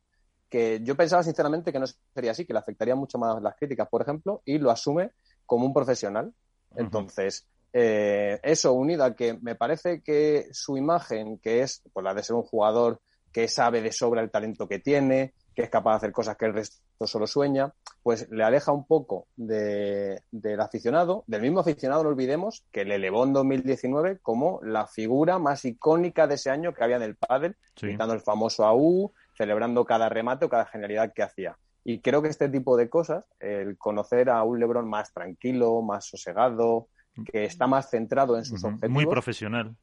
que yo pensaba sinceramente que no sería así, que le afectaría mucho más las críticas, por ejemplo, y lo asume como un profesional. Entonces, eh, eso unido a que me parece que su imagen, que es pues, la de ser un jugador que sabe de sobra el talento que tiene, que es capaz de hacer cosas que el resto solo sueña, pues le aleja un poco del aficionado, del mismo aficionado, no olvidemos, que le elevó en 2019 como la figura más icónica de ese año que había en el pádel, gritando el famoso AU, celebrando cada remate o cada genialidad que hacía. Y creo que este tipo de cosas, el conocer a un Lebron más tranquilo, más sosegado, que está más centrado en sus objetivos. Muy profesional.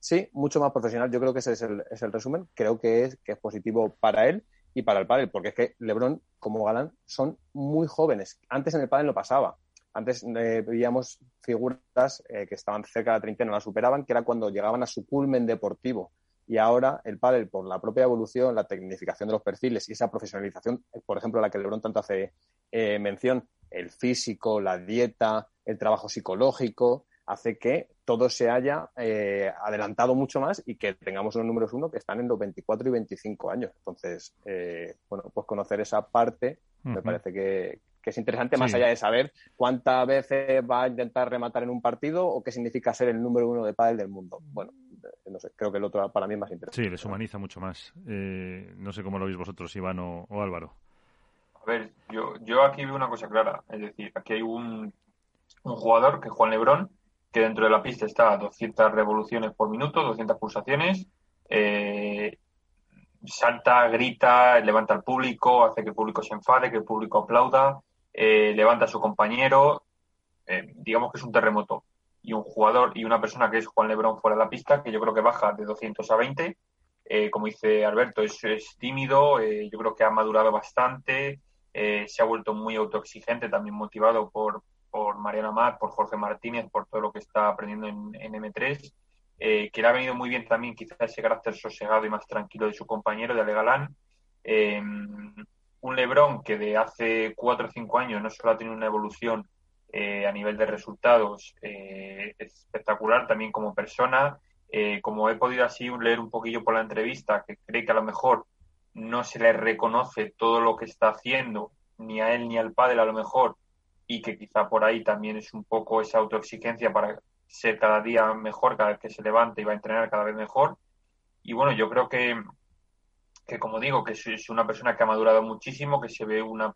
Sí, mucho más profesional. Yo creo que ese es el, es el resumen. Creo que es, que es positivo para él y para el pádel, porque es que LeBron como Galán son muy jóvenes. Antes en el pádel no pasaba. Antes eh, veíamos figuras eh, que estaban cerca de la treintena, la superaban, que era cuando llegaban a su culmen deportivo. Y ahora el pádel, por la propia evolución, la tecnificación de los perfiles y esa profesionalización, por ejemplo, a la que LeBron tanto hace eh, mención, el físico, la dieta, el trabajo psicológico, hace que todo se haya eh, adelantado mucho más y que tengamos unos números uno que están en los 24 y 25 años. Entonces, eh, bueno, pues conocer esa parte me parece que, es interesante, más allá de saber cuántas veces va a intentar rematar en un partido o qué significa ser el número uno de pádel del mundo. Bueno, eh, no sé, creo que el otro para mí es más interesante. Sí, les humaniza mucho más. no sé cómo lo veis vosotros, Iván o, Álvaro. A ver, yo, yo aquí veo una cosa clara. Es decir, aquí hay un, un jugador que Juan Lebrón, que dentro de la pista está a 200 revoluciones por minuto, 200 pulsaciones, eh, salta, grita, levanta al público, hace que el público se enfade, que el público aplauda, eh, levanta a su compañero, eh, digamos que es un terremoto. Y un jugador y una persona que es Juan Lebrón fuera de la pista, que yo creo que baja de 200 a 20, como dice Alberto, es, es tímido, yo creo que ha madurado bastante, se ha vuelto muy autoexigente, también motivado por, por Mariana Mar, por Jorge Martínez, por todo lo que está aprendiendo en, M3, eh, que le ha venido muy bien también quizás ese carácter sosegado y más tranquilo de su compañero, de Ale Galán. Eh, un Lebrón que de hace cuatro o cinco años no solo ha tenido una evolución eh, a nivel de resultados espectacular, también como persona. como he podido así leer un poquillo por la entrevista, que cree que a lo mejor no se le reconoce todo lo que está haciendo, ni a él ni al padre a lo mejor, y que quizá por ahí también es un poco esa autoexigencia para ser cada día mejor, cada vez que se levante y va a entrenar cada vez mejor. Y bueno, yo creo que, que como digo, que es una persona que ha madurado muchísimo, que se ve una,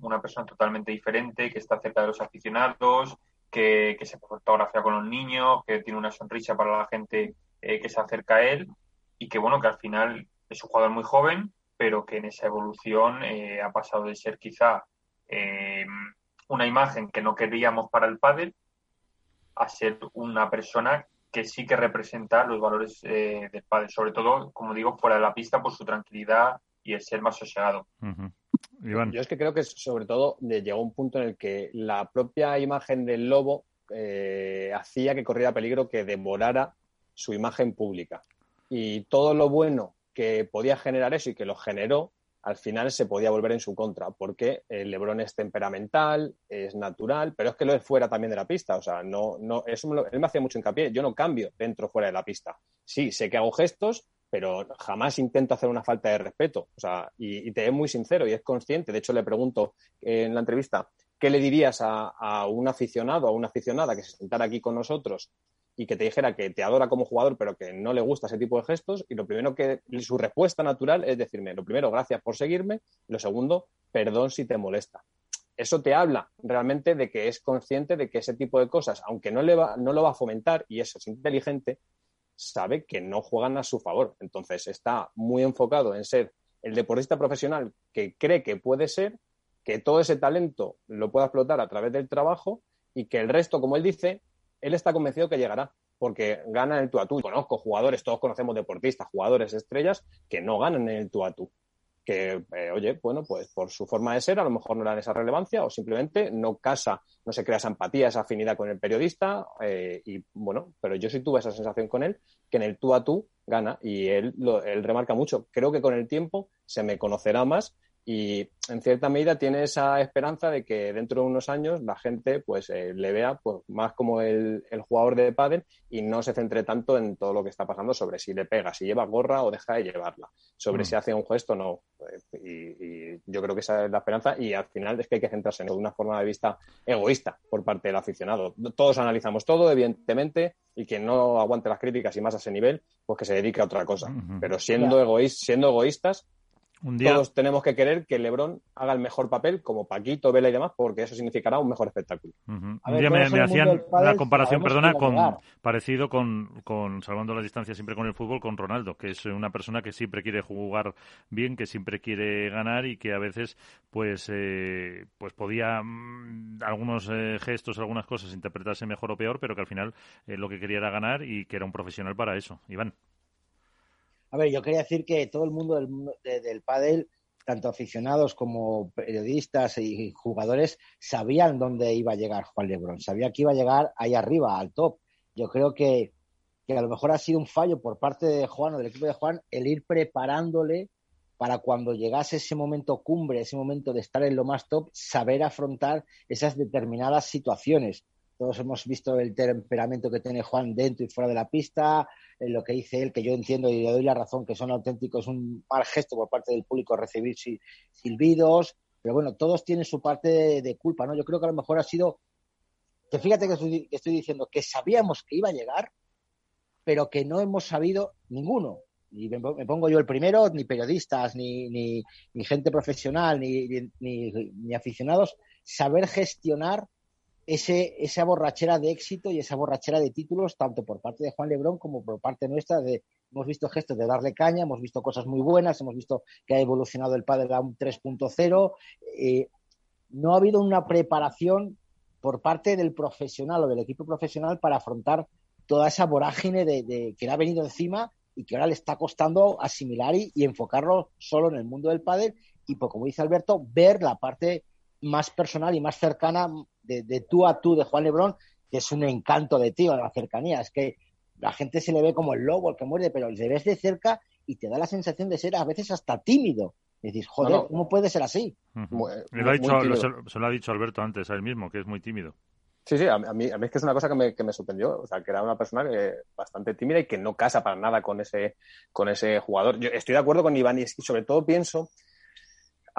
una persona totalmente diferente, que está cerca de los aficionados, que, que se fotografía con los niños, que tiene una sonrisa para la gente eh, que se acerca a él y que bueno, que al final es un jugador muy joven, pero que en esa evolución eh, ha pasado de ser quizá eh, una imagen que no queríamos para el pádel a ser una persona que sí que representa los valores eh, del pádel, sobre todo, como digo, fuera de la pista por su tranquilidad y el ser más sosegado. Yo es que creo que sobre todo llegó un punto en el que la propia imagen del lobo eh, hacía que corriera peligro que devorara su imagen pública. Y todo lo bueno que podía generar eso y que lo generó, al final se podía volver en su contra, porque el Lebron es temperamental, es natural, pero es que lo es fuera también de la pista. O sea, no, no, él me hacía mucho hincapié. Yo no cambio dentro o fuera de la pista. Sí, sé que hago gestos, pero jamás intento hacer una falta de respeto. O sea, y, te es muy sincero y es consciente. De hecho, le pregunto en la entrevista, ¿qué le dirías a, a un aficionado, a una aficionada que se sentara aquí con nosotros y que te dijera que te adora como jugador, pero que no le gusta ese tipo de gestos, y lo primero que su respuesta natural es decirme, lo primero, gracias por seguirme, lo segundo, perdón si te molesta. Eso te habla realmente de que es consciente de que ese tipo de cosas, aunque no, le va, no lo va a fomentar y eso es inteligente, sabe que no juegan a su favor. Entonces está muy enfocado en ser el deportista profesional que cree que puede ser, que todo ese talento lo pueda explotar a través del trabajo y que el resto, como él dice, él está convencido que llegará, porque gana en el tú a tú. Conozco jugadores, todos conocemos deportistas, jugadores estrellas que no ganan en el tú a tú. Que, eh, oye, bueno, pues por su forma de ser, a lo mejor no le dan esa relevancia o simplemente no casa, no se crea esa empatía, esa afinidad con el periodista. Eh, y bueno, pero yo sí tuve esa sensación con él, que en el tú a tú gana y él, lo, él remarca mucho. Creo que con el tiempo se me conocerá más y en cierta medida tiene esa esperanza de que dentro de unos años la gente pues eh, le vea pues, más como el, jugador de pádel y no se centre tanto en todo lo que está pasando sobre si le pega, si lleva gorra o deja de llevarla, sobre mm. si hace un gesto o no. Y, yo creo que esa es la esperanza y al final es que hay que centrarse en una forma de vista egoísta por parte del aficionado. Todos analizamos todo, evidentemente, y quien no aguante las críticas y más a ese nivel, pues que se dedique a otra cosa. Pero siendo, siendo egoístas, todos tenemos que querer que LeBron haga el mejor papel, como Paquito, Vela y demás, porque eso significará un mejor espectáculo. Un día me, hacían una comparación, perdona, con parecido con, con, salvando la distancia siempre con el fútbol, con Ronaldo, que es una persona que siempre quiere jugar bien, que siempre quiere ganar y que a veces, pues, eh, pues podía mm, algunos eh, gestos, algunas cosas interpretarse mejor o peor, pero que al final eh, lo que quería era ganar y que era un profesional para eso. Iván. A ver, yo quería decir que todo el mundo del, del pádel, tanto aficionados como periodistas y jugadores, sabían dónde iba a llegar Juan Lebrón, sabía que iba a llegar ahí arriba, al top. Yo creo que, que a lo mejor ha sido un fallo por parte de Juan o del equipo de Juan el ir preparándole para cuando llegase ese momento cumbre, ese momento de estar en lo más top, saber afrontar esas determinadas situaciones. Todos hemos visto el temperamento que tiene Juan dentro y fuera de la pista, lo que dice él, que yo entiendo y le doy la razón, que son auténticos, un mal gesto por parte del público recibir silbidos, pero bueno, todos tienen su parte de, culpa, ¿no? Yo creo que a lo mejor ha sido, que fíjate que estoy, diciendo, que sabíamos que iba a llegar, pero que no hemos sabido ninguno, y me, pongo yo el primero, ni periodistas, ni, ni, gente profesional, ni, ni, aficionados, saber gestionar ese, esa borrachera de éxito y esa borrachera de títulos, tanto por parte de Juan Lebrón como por parte nuestra. De, hemos visto gestos de darle caña, hemos visto cosas muy buenas, hemos visto que ha evolucionado el padre a un 3.0. Eh, no ha habido una preparación por parte del profesional o del equipo profesional para afrontar toda esa vorágine de, que le ha venido encima y que ahora le está costando asimilar y, enfocarlo solo en el mundo del pádel y, pues, como dice Alberto, ver la parte más personal y más cercana de, tú a tú de Juan Lebrón, que es un encanto de tío, de la cercanía. Es que la gente se le ve como el lobo, el que muerde, pero le ves de cerca y te da la sensación de ser a veces hasta tímido. Y dices, joder, ¿cómo puede ser así? se, lo ha dicho Alberto antes a él mismo, que es muy tímido. Sí, sí, a mí, a mí es que es una cosa que me, que me, sorprendió, o sea, que era una persona que, bastante tímida y que no casa para nada con ese, con ese jugador. Yo estoy de acuerdo con Iván y sobre todo pienso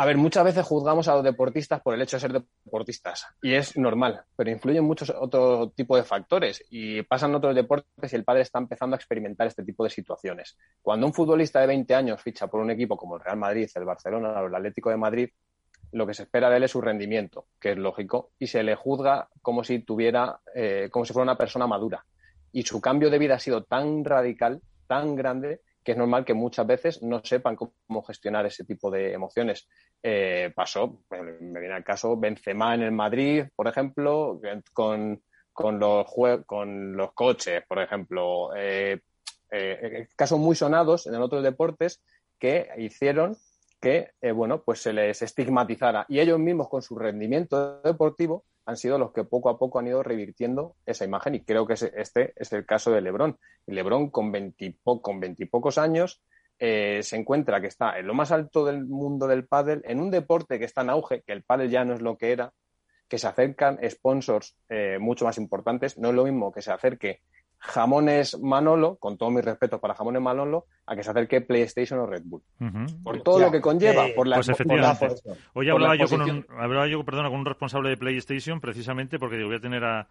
a ver, muchas veces juzgamos a los deportistas por el hecho de ser deportistas y es normal, pero influyen muchos otro tipo de factores y pasan otros deportes y el padre está empezando a experimentar este tipo de situaciones. Cuando un futbolista de 20 años ficha por un equipo como el Real Madrid, el Barcelona o el Atlético de Madrid, lo que se espera de él es su rendimiento, que es lógico, y se le juzga como si tuviera, eh, como si fuera una persona madura. Y su cambio de vida ha sido tan radical, tan grande, que es normal que muchas veces no sepan cómo gestionar ese tipo de emociones. Eh, pasó, me viene al caso, Benzema en el Madrid, por ejemplo, con, con, los, con los coches, por ejemplo. Eh, eh, casos muy sonados en otros deportes que hicieron que, bueno, pues se les estigmatizara. Y ellos mismos, con su rendimiento deportivo, han sido los que poco a poco han ido revirtiendo esa imagen y creo que este es el caso de Lebron. Lebron con veintipocos años eh, se encuentra que está en lo más alto del mundo del pádel, en un deporte que está en auge, que el pádel ya no es lo que era, que se acercan sponsors eh, mucho más importantes. No es lo mismo que se acerque Jamones Manolo, con todo mi respeto para Jamones Manolo, a que se acerque PlayStation o Red Bull. Por todo lo que conlleva, por la, pues efectivamente. Hoy hablaba yo, con un, hablaba yo perdona, con un responsable de PlayStation precisamente porque digo, voy a tener a,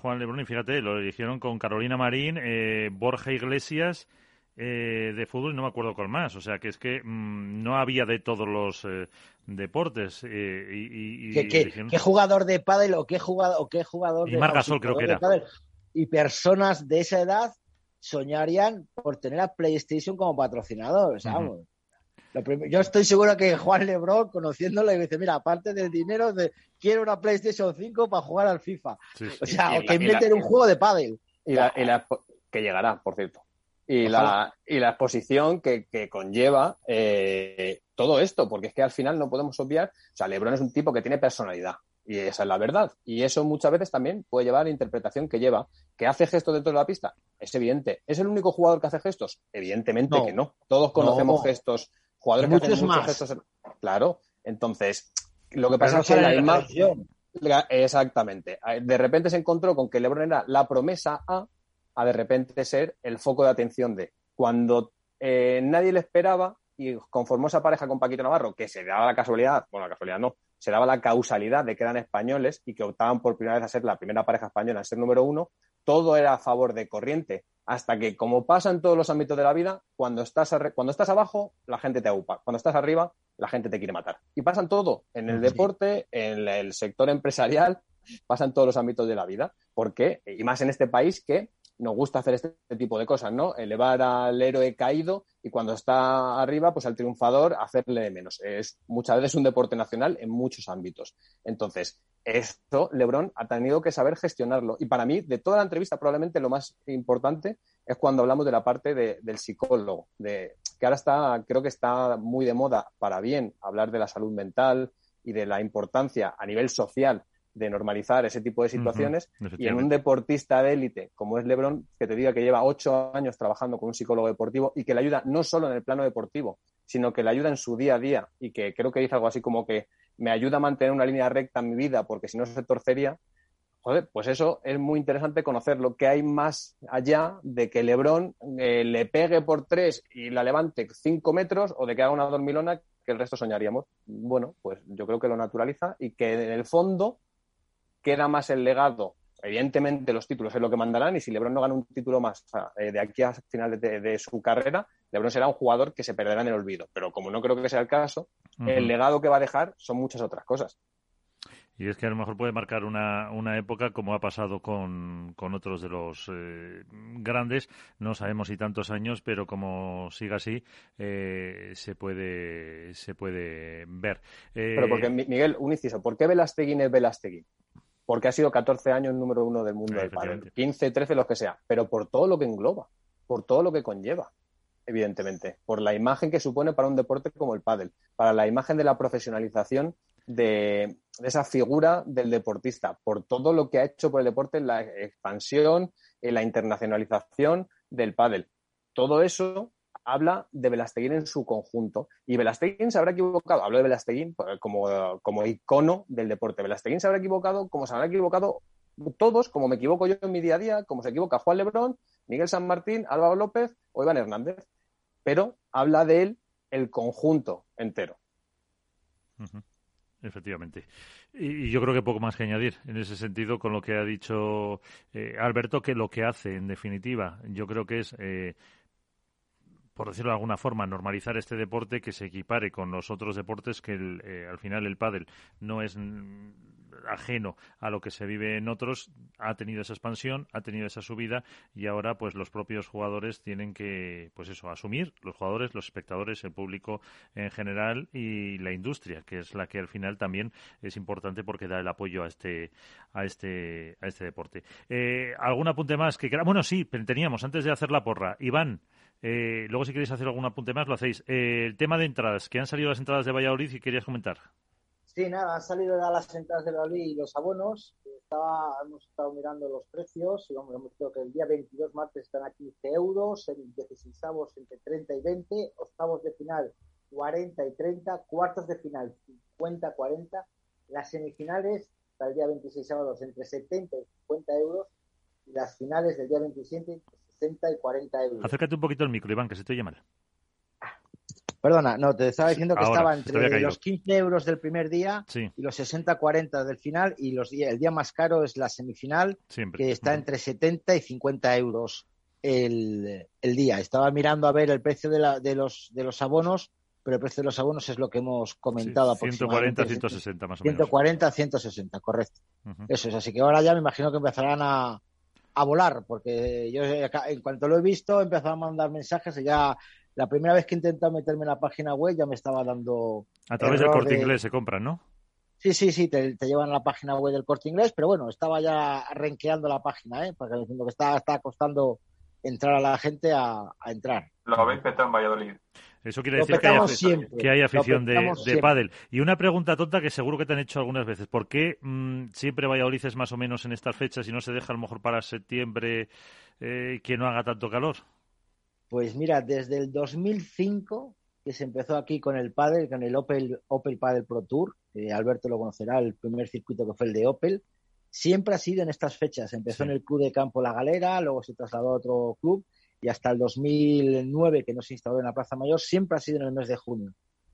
Juan Lebrón y fíjate, lo eligieron con Carolina Marín, eh, Borja Iglesias eh, de fútbol y no me acuerdo cuál más. O sea que es que mm, no había de todos los eh, deportes. y, ¿Qué, jugador de pádel o qué jugador, o qué jugador y de, Margasol creo que era y personas de esa edad soñarían por tener a PlayStation como patrocinador, yo estoy seguro que Juan Lebron, conociéndolo, le dice, mira, aparte del dinero, de, quiero una PlayStation 5 para jugar al FIFA. O sea, que inventen un juego de pádel. Y la, que llegará, por cierto. Y la, y la exposición que, conlleva eh, todo esto, porque es que al final no podemos obviar, o sea, Lebron es un tipo que tiene personalidad. Y esa es la verdad. Y eso muchas veces también puede llevar a la interpretación que lleva. ¿Que hace gestos dentro de la pista? Es evidente. ¿Es el único jugador que hace gestos? Evidentemente que no. Todos conocemos gestos. Jugadores que hacen muchos gestos. Claro. Entonces, lo que pasa es que la imagen. Exactamente. De repente se encontró con que LeBron era la promesa A, a de repente ser el foco de atención de. Cuando eh, nadie le esperaba y conformó esa pareja con Paquito Navarro, que se daba la casualidad, bueno, la casualidad no, se daba la causalidad de que eran españoles y que optaban por primera vez a ser la primera pareja española en ser número uno, todo era a favor de corriente. hasta que, como pasa en todos los ámbitos de la vida, cuando estás, cuando estás abajo, la gente te agupa. Cuando estás arriba, la gente te quiere matar. Y pasa en todo, en el deporte, en el sector empresarial, pasa en todos los ámbitos de la vida. ¿Por qué? Y más en este país que nos gusta hacer este tipo de cosas, ¿no? Elevar al héroe caído y cuando está arriba, pues al triunfador hacerle menos. Es muchas veces un deporte nacional en muchos ámbitos. Entonces, esto LeBron ha tenido que saber gestionarlo. Y para mí, de toda la entrevista, probablemente lo más importante es cuando hablamos de la parte del psicólogo, que ahora está, creo que está muy de moda para bien hablar de la salud mental y de la importancia a nivel social de normalizar ese tipo de situaciones y en un deportista de élite como es Lebron, que te diga que lleva ocho años trabajando con un psicólogo deportivo y que le ayuda no solo en el plano deportivo, sino que le ayuda en su día a día y que creo que dice algo así como que me ayuda a mantener una línea recta en mi vida porque si no se torcería, joder, pues eso es muy interesante conocerlo, que hay más allá de que Lebron eh, le pegue por tres y la levante cinco metros o de que haga una dormilona que el resto soñaríamos. Bueno, pues yo creo que lo naturaliza y que en el fondo queda más el legado. Evidentemente los títulos es lo que mandarán y si Lebron no gana un título más eh, de aquí a final de, su carrera, Lebron será un jugador que se perderá en el olvido. Pero como no creo que sea el caso, el legado que va a dejar son muchas otras cosas. Y es que a lo mejor puede marcar una, una época como ha pasado con, con otros de los eh, grandes. No sabemos si tantos años, pero como siga así, eh, se puede se puede ver. pero porque, Miguel, un inciso, ¿por qué Velasteguín es Velasteguín? Porque ha sido 14 años número uno del mundo del pádel, 15, 13, los que sea, pero por todo lo que engloba, por todo lo que conlleva, evidentemente, por la imagen que supone para un deporte como el pádel, para la imagen de la profesionalización de, esa figura del deportista, por todo lo que ha hecho por el deporte en la expansión, en la internacionalización del pádel. Todo eso habla de Velasteguín en su conjunto. Y Velasteguín se habrá equivocado, hablo de Velasteguín pues, como, como icono del deporte. Velasteguín se habrá equivocado como se habrán equivocado todos, como me equivoco yo en mi día a día, como se equivoca Juan Lebrón, Miguel San Martín, Álvaro López o Iván Hernández. Pero habla de él el conjunto entero. Efectivamente. Y, yo creo que poco más que añadir en ese sentido con lo que ha dicho eh, Alberto, que lo que hace, en definitiva, yo creo que es eh, por decirlo de alguna forma, normalizar este deporte que se equipare con los otros deportes que eh, al final el pádel no es ajeno a lo que se vive en otros, ha tenido esa expansión, ha tenido esa subida y ahora pues los propios jugadores tienen que pues eso, asumir los jugadores, los espectadores, el público en general y la industria, que es la que al final también es importante porque da el apoyo a este a este a este deporte. Eh, ¿Algún apunte más que Bueno, sí, teníamos antes de hacer la porra. Iván, eh, luego, si queréis hacer algún apunte más, lo hacéis. Eh, el tema de entradas, que han salido las entradas de Valladolid y querías comentar. Sí, nada, han salido ya las entradas de Valladolid y los abonos. Estaba, hemos estado mirando los precios y hemos visto que el día 22 martes están a 15 euros, el 16 entre 30 y 20, octavos de final 40 y 30, cuartos de final 50, 40, las semifinales para el día 26 sábados entre 70 y 50 euros y las finales del día 27 60 y 40 euros. Acércate un poquito el micro, Iván, que se te oye mal. Perdona, no, te estaba diciendo que estaba entre los 15 euros del primer día y los 60-40 del final y los el día más caro es la semifinal, que está entre 70 y 50 euros el, día. Estaba mirando a ver el precio de, la, de, los, de los abonos, pero el precio de los abonos es lo que hemos comentado. 140, 160 más o menos. 140, 160, correcto. Eso es, así que ahora ya me imagino que empezarán a, a volar, porque yo en cuanto lo he visto he empezado a mandar mensajes y ya la primera vez que he intentado meterme en la página web ya me estaba dando... A través del corte inglés se compran, ¿no? Sí, sí, sí, te, llevan a la página web del corte inglés, pero bueno, estaba ya renqueando la página, ¿eh? Porque diciendo que está, está costando entrar a la gente a, entrar. Lo habéis petado en Valladolid. Eso quiere decir que hay, que hay, afición de, de pádel. Y una pregunta tonta que seguro que te han hecho algunas veces. ¿Por qué mm, siempre Valladolid es más o menos en estas fechas y no se deja a lo mejor para septiembre eh, que no haga tanto calor? Pues mira, desde el 2005 que se empezó aquí con el pádel, con el Opel, Opel Padel Pro Tour, Alberto lo conocerá, el primer circuito que fue el de Opel, siempre ha sido en estas fechas. Empezó en el Club de Campo La Galera, luego se trasladó a otro club y hasta el 2009, que no se instaló en la Plaza Mayor, siempre ha sido en el mes de junio.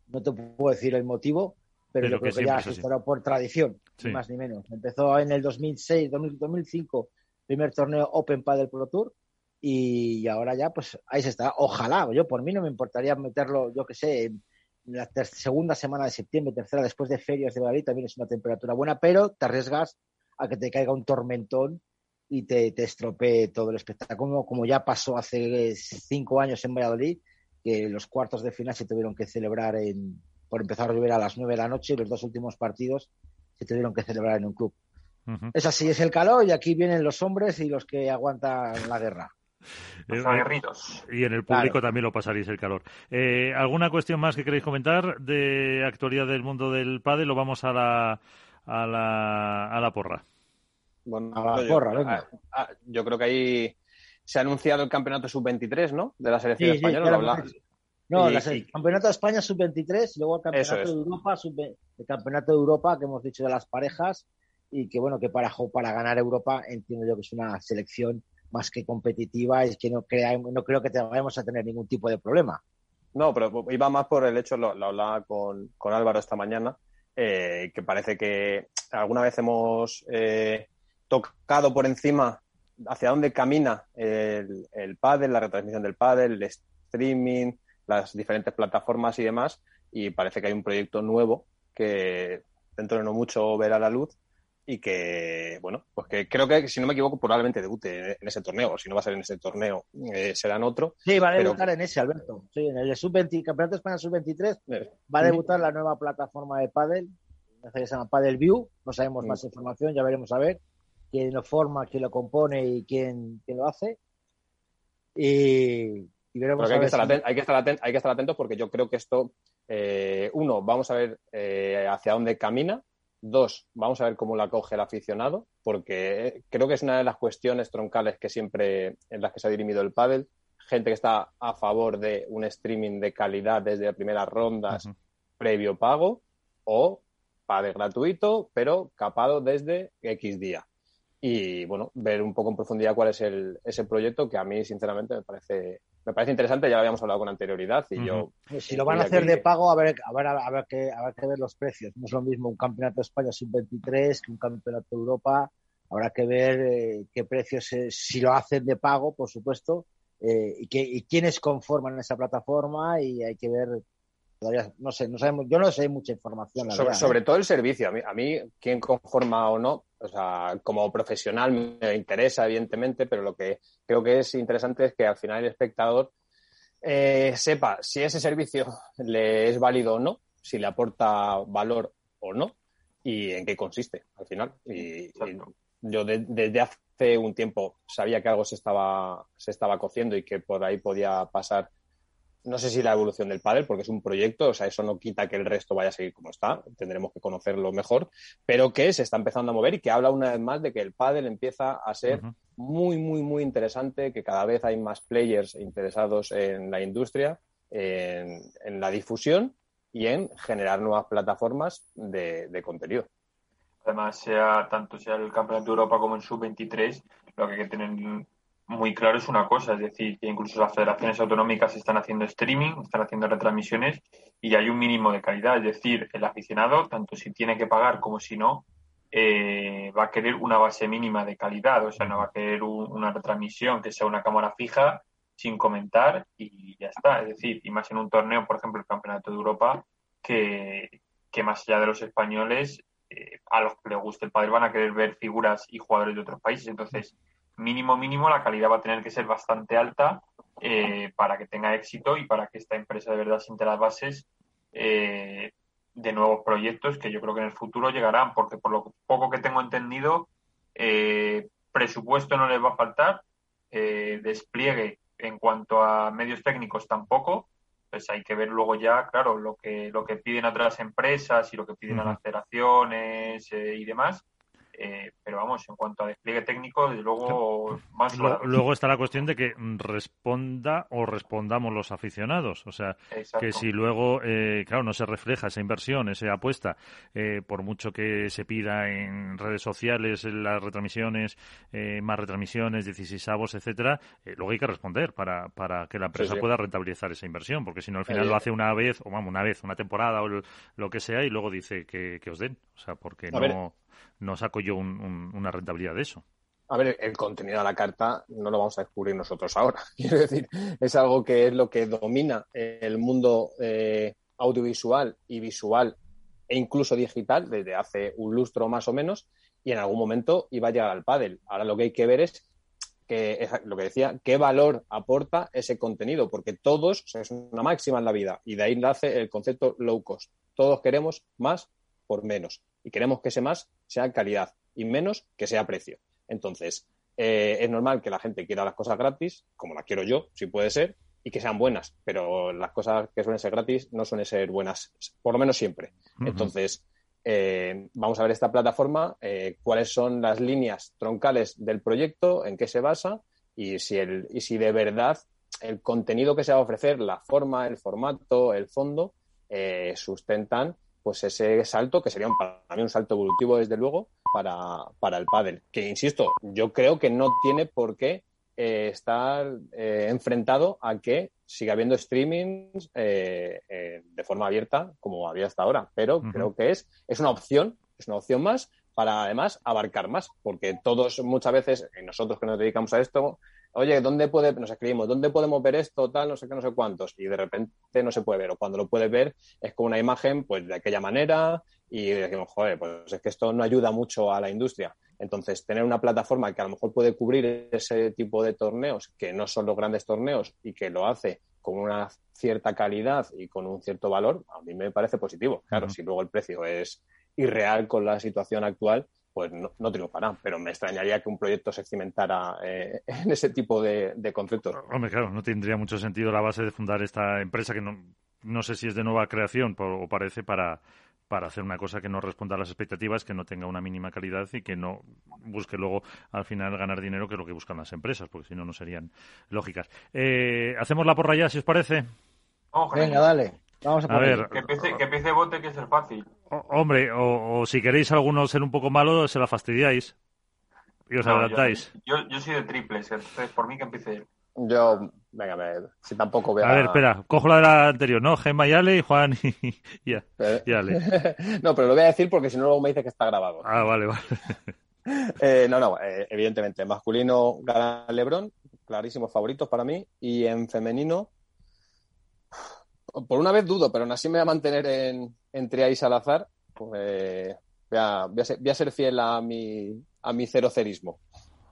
No te puedo decir el motivo, pero, yo creo que, ya se instaló por tradición, ni más ni menos. Empezó en el 2006, 2005, primer torneo Open Padel Pro Tour, y ahora ya, pues ahí se está. Ojalá, yo por mí no me importaría meterlo, yo que sé, en la segunda semana de septiembre, tercera, después de ferias de Madrid, también es una temperatura buena, pero te arriesgas a que te caiga un tormentón y te, te estropee todo el espectáculo, como ya pasó hace cinco años en Valladolid, que los cuartos de final se tuvieron que celebrar en, por empezar a llover a las nueve de la noche y los dos últimos partidos se tuvieron que celebrar en un club. Es así, es el calor y aquí vienen los hombres y los que aguantan la guerra. Los aguerridos. Y en el público también lo pasaréis el calor. Eh, ¿Alguna cuestión más que queréis comentar de actualidad del mundo del pádel? Lo vamos a la, a la, a la porra. Bueno, a la porra, venga. yo creo que ahí se ha anunciado el campeonato sub-23, ¿no? De la selección española. no, el campeonato de España sub-23 y luego el campeonato de Europa, el campeonato de Europa que hemos dicho de las parejas y que bueno, que para, para ganar Europa entiendo yo que es una selección más que competitiva y que no, crea, no creo que vayamos a tener ningún tipo de problema. No, pero iba más por el hecho, lo, hablaba con, Álvaro esta mañana, eh, que parece que alguna vez hemos eh, tocado por encima hacia dónde camina el, el pádel, la retransmisión del pádel, el streaming, las diferentes plataformas y demás, y parece que hay un proyecto nuevo que dentro de no mucho verá la luz y que, bueno, pues que creo que, si no me equivoco, probablemente debute en ese torneo, o si no va a ser en ese torneo, eh, será en otro. Sí, va a debutar en ese, Alberto. Sí, en el sub-20, Campeonato de España sub-23, eh, va a debutar la nueva plataforma de Padel, que se llama Padel View, no sabemos más información, ya veremos a ver quién lo forma, quién lo compone y quién, quién lo hace. Y, veremos hay, que estar hay, que estar atentos porque yo creo que esto, eh, uno, vamos a ver hacia dónde camina, Dos, vamos a ver cómo la coge el aficionado, porque creo que es una de las cuestiones troncales que siempre en las que se ha dirimido el pádel. Gente que está a favor de un streaming de calidad desde primeras rondas, previo pago, o pádel gratuito, pero capado desde X día. Y bueno, ver un poco en profundidad cuál es el, ese proyecto que a mí, sinceramente, me parece me parece interesante, ya lo habíamos hablado con anterioridad y yo... Si lo van a hacer de pago, a ver, a ver, a ver, que, ver que ver los precios. No es lo mismo un campeonato de España sub-23 que un campeonato de Europa. Habrá que ver eh, qué precios, si lo hacen de pago, por supuesto, eh, y, que, y quiénes conforman esa plataforma y hay que ver todavía no sé, no sabemos, yo no sé mucha información. sobre, ¿eh? todo el servicio, a mí, a mí quién conforma o no, o sea, como profesional me interesa, evidentemente, pero lo que creo que es interesante es que al final el espectador eh, sepa si ese servicio le es válido o no, si le aporta valor o no y en qué consiste al final. Y, yo desde hace un tiempo sabía que algo se estaba, se estaba cociendo y que por ahí podía pasar no sé si la evolución del pádel, porque es un proyecto, o sea, eso no quita que el resto vaya a seguir como está, tendremos que conocerlo mejor, pero que se está empezando a mover y que habla una vez más de que el pádel empieza a ser muy, muy, muy interesante, que cada vez hay más players interesados en la industria, en, la difusión y en generar nuevas plataformas de, de contenido. Además, sea tanto sea el Campeonato de Europa como en Sub-23, lo que hay que tener muy claro es una cosa, es decir, que incluso las federaciones autonómicas están haciendo streaming, están haciendo retransmisiones y hay un mínimo de calidad, es decir, el aficionado, tanto si tiene que pagar como si no, eh, va a querer una base mínima de calidad, o sea, no va a querer una retransmisión que sea una cámara fija sin comentar y ya está, es decir, y más en un torneo, por ejemplo, el Campeonato de Europa, que, que más allá de los españoles, eh, a los que les guste el padre van a querer ver figuras y jugadores de otros países, entonces mínimo, mínimo, la calidad va a tener que ser bastante alta eh, para que tenga éxito y para que esta empresa de verdad siente las bases eh, de nuevos proyectos que yo creo que en el futuro llegarán, porque por lo poco que tengo entendido, eh, presupuesto no les va a faltar, despliegue en cuanto a medios técnicos tampoco, pues hay que ver luego ya, claro, lo que, lo que piden a otras empresas y lo que piden a las federaciones y demás eh, pero vamos, en cuanto a despliegue técnico, desde luego más Luego está la cuestión de que responda o respondamos los aficionados. O sea, que si luego, eh, claro, no se refleja esa inversión, esa apuesta, eh, por mucho que se pida en redes sociales, en las retransmisiones, más retransmisiones, 16 avos, etcétera, luego hay que responder para, para que la empresa pueda rentabilizar esa inversión, porque si no, al final lo hace una vez, o vamos, una vez, una temporada o lo que sea, y luego dice que, que os den. O sea, porque no no saco yo una rentabilidad de eso. A ver, el contenido de la carta no lo vamos a descubrir nosotros ahora. Quiero decir, es algo que es lo que domina el mundo eh, audiovisual y visual e incluso digital desde hace un lustro más o menos y en algún momento iba a llegar al pádel. Ahora lo que hay que ver es que lo que decía, qué valor aporta ese contenido, porque todos, es una máxima en la vida, y de ahí nace el concepto low cost. Todos queremos más por menos, y queremos que ese más sea calidad y menos que sea precio. Entonces, eh, es normal que la gente quiera las cosas gratis, como las quiero yo, si puede ser, y que sean buenas, pero las cosas que suelen ser gratis no suelen ser buenas, por lo menos siempre. Entonces, eh, vamos a ver esta plataforma, eh, cuáles son las líneas troncales del proyecto, en qué se basa y si, el, y si de verdad el contenido que se va a ofrecer, la forma, el formato, el fondo, eh, sustentan pues ese salto que sería para mí un salto evolutivo desde luego para, para el pádel. Que insisto, yo creo que no tiene por qué eh, estar eh, enfrentado a que siga habiendo streamings eh, de forma abierta como había hasta ahora. Pero creo que es, es una opción, es una opción más para además abarcar más, porque todos muchas veces, nosotros que nos dedicamos a esto, oye, ¿dónde puede, nos escribimos, ¿dónde podemos ver esto, tal, no sé qué, no sé cuántos? Y de repente no se puede ver, o cuando lo puedes ver es con una imagen, pues de aquella manera, y decimos, joder, pues es que esto no ayuda mucho a la industria. Entonces, tener una plataforma que a lo mejor puede cubrir ese tipo de torneos, que no son los grandes torneos, y que lo hace con una cierta calidad y con un cierto valor, a mí me parece positivo. Claro, si luego el precio es irreal con la situación actual, pues no, no, triunfará. Pero me extrañaría que un proyecto se cimentara eh, en ese tipo de, conceptos. Hombre, claro, no tendría mucho sentido la base de fundar esta empresa que no, no sé si es de nueva creación o parece para, para hacer una cosa que no responda a las expectativas, que no tenga una mínima calidad y que no busque luego al final ganar dinero, que es lo que buscan las empresas, porque si no, no serían lógicas. Eh, Hacemos la porra ya, si os parece. Venga, dale. Vamos a, ver. Que empiece, que empiece bote, que es el fácil. hombre, o, si queréis alguno ser un poco malo, se la fastidiáis y os adelantáis. Yo, yo, soy de triples, entonces por mí que empiece él. Yo, venga, a ver, si tampoco voy a... A ver, espera, cojo la de la anterior, ¿no? Gemma y Ale y Juan y, ya, Ale. no, pero lo voy a decir porque si no luego me dice que está grabado. Ah, vale, vale. eh, no, no, eh, evidentemente, masculino gana Lebron, clarísimos favoritos para mí, y en femenino por una vez dudo, pero aún así me voy a mantener en, entre ahí Salazar. Pues, voy, a, voy, a ser, fiel a mi, a mi cerocerismo.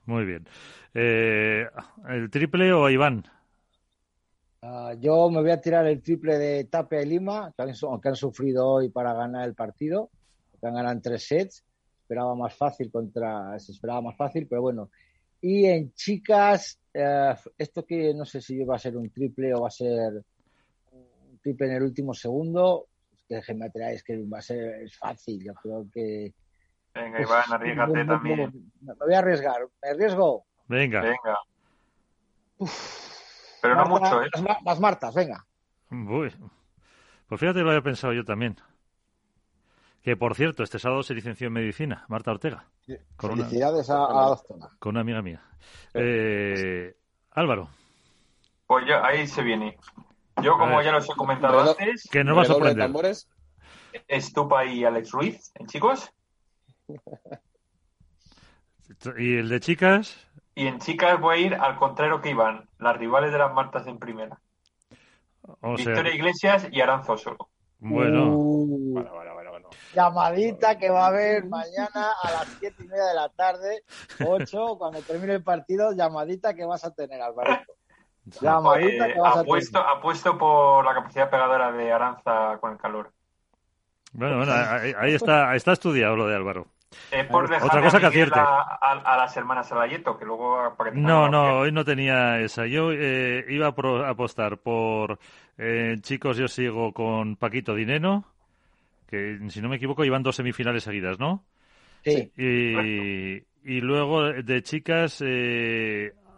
Muy bien. Eh, ¿El triple o Iván? Ah, yo me voy a tirar el triple de Tapia y Lima, que han, que han sufrido hoy para ganar el partido, que han ganado en tres sets. Esperaba más fácil contra. Se esperaba más fácil, pero bueno. Y en chicas, eh, esto que no sé si va a ser un triple o va a ser triple en el último segundo, que déjenme es que va a ser es fácil. Yo creo que. Venga, pues, Iván, arriesgate también. Me voy a arriesgar. ¿Me arriesgo? Venga. Venga. Pero no mucho, ¿eh? Las, Martas, venga. Uy. Pues fíjate, lo había pensado yo también. Que por cierto, este sábado se licenció en medicina, Marta Ortega. Con Felicidades a, la doctora. Con una amiga mía. Eh, Álvaro. Pues ya, ahí se viene. Yo, como ya los he comentado antes, que no va a sorprender. Estupa y Alex Ruiz, ¿en chicos? ¿Y el de chicas? Y en chicas voy a ir al contrario que iban, las rivales de las Martas en primera. Victoria Iglesias y Aranzo solo. Bueno. Uh. bueno, bueno, bueno, Llamadita que va a haber mañana a las siete y media de la tarde, ocho, cuando termine el partido, llamadita que vas a tener, Alvarito. Eh, apuesto, apuesto por la capacidad pegadora de Aranza con el calor. Bueno, bueno, ahí, está, está estudiado lo de Álvaro. por Otra cosa que acierte. A, las hermanas Salayeto, que luego... no, no, hoy no tenía esa. Yo eh, iba a, apostar por eh, chicos, yo sigo con Paquito Dineno, que si no me equivoco iban dos semifinales seguidas, ¿no? Sí. Y, y luego de chicas,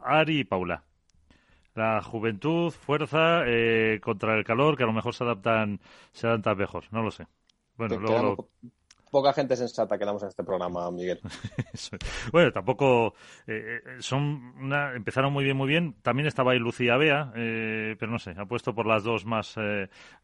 Ari y Paula la juventud, fuerza eh, contra el calor, que a lo mejor se adaptan, se adaptan mejor, no lo sé. Bueno, luego Poca gente sensata quedamos en este programa, Miguel. bueno, tampoco eh, eh, son una, empezaron muy bien, muy bien. También estaba ahí Lucía Bea, pero no sé, ha puesto por las dos más,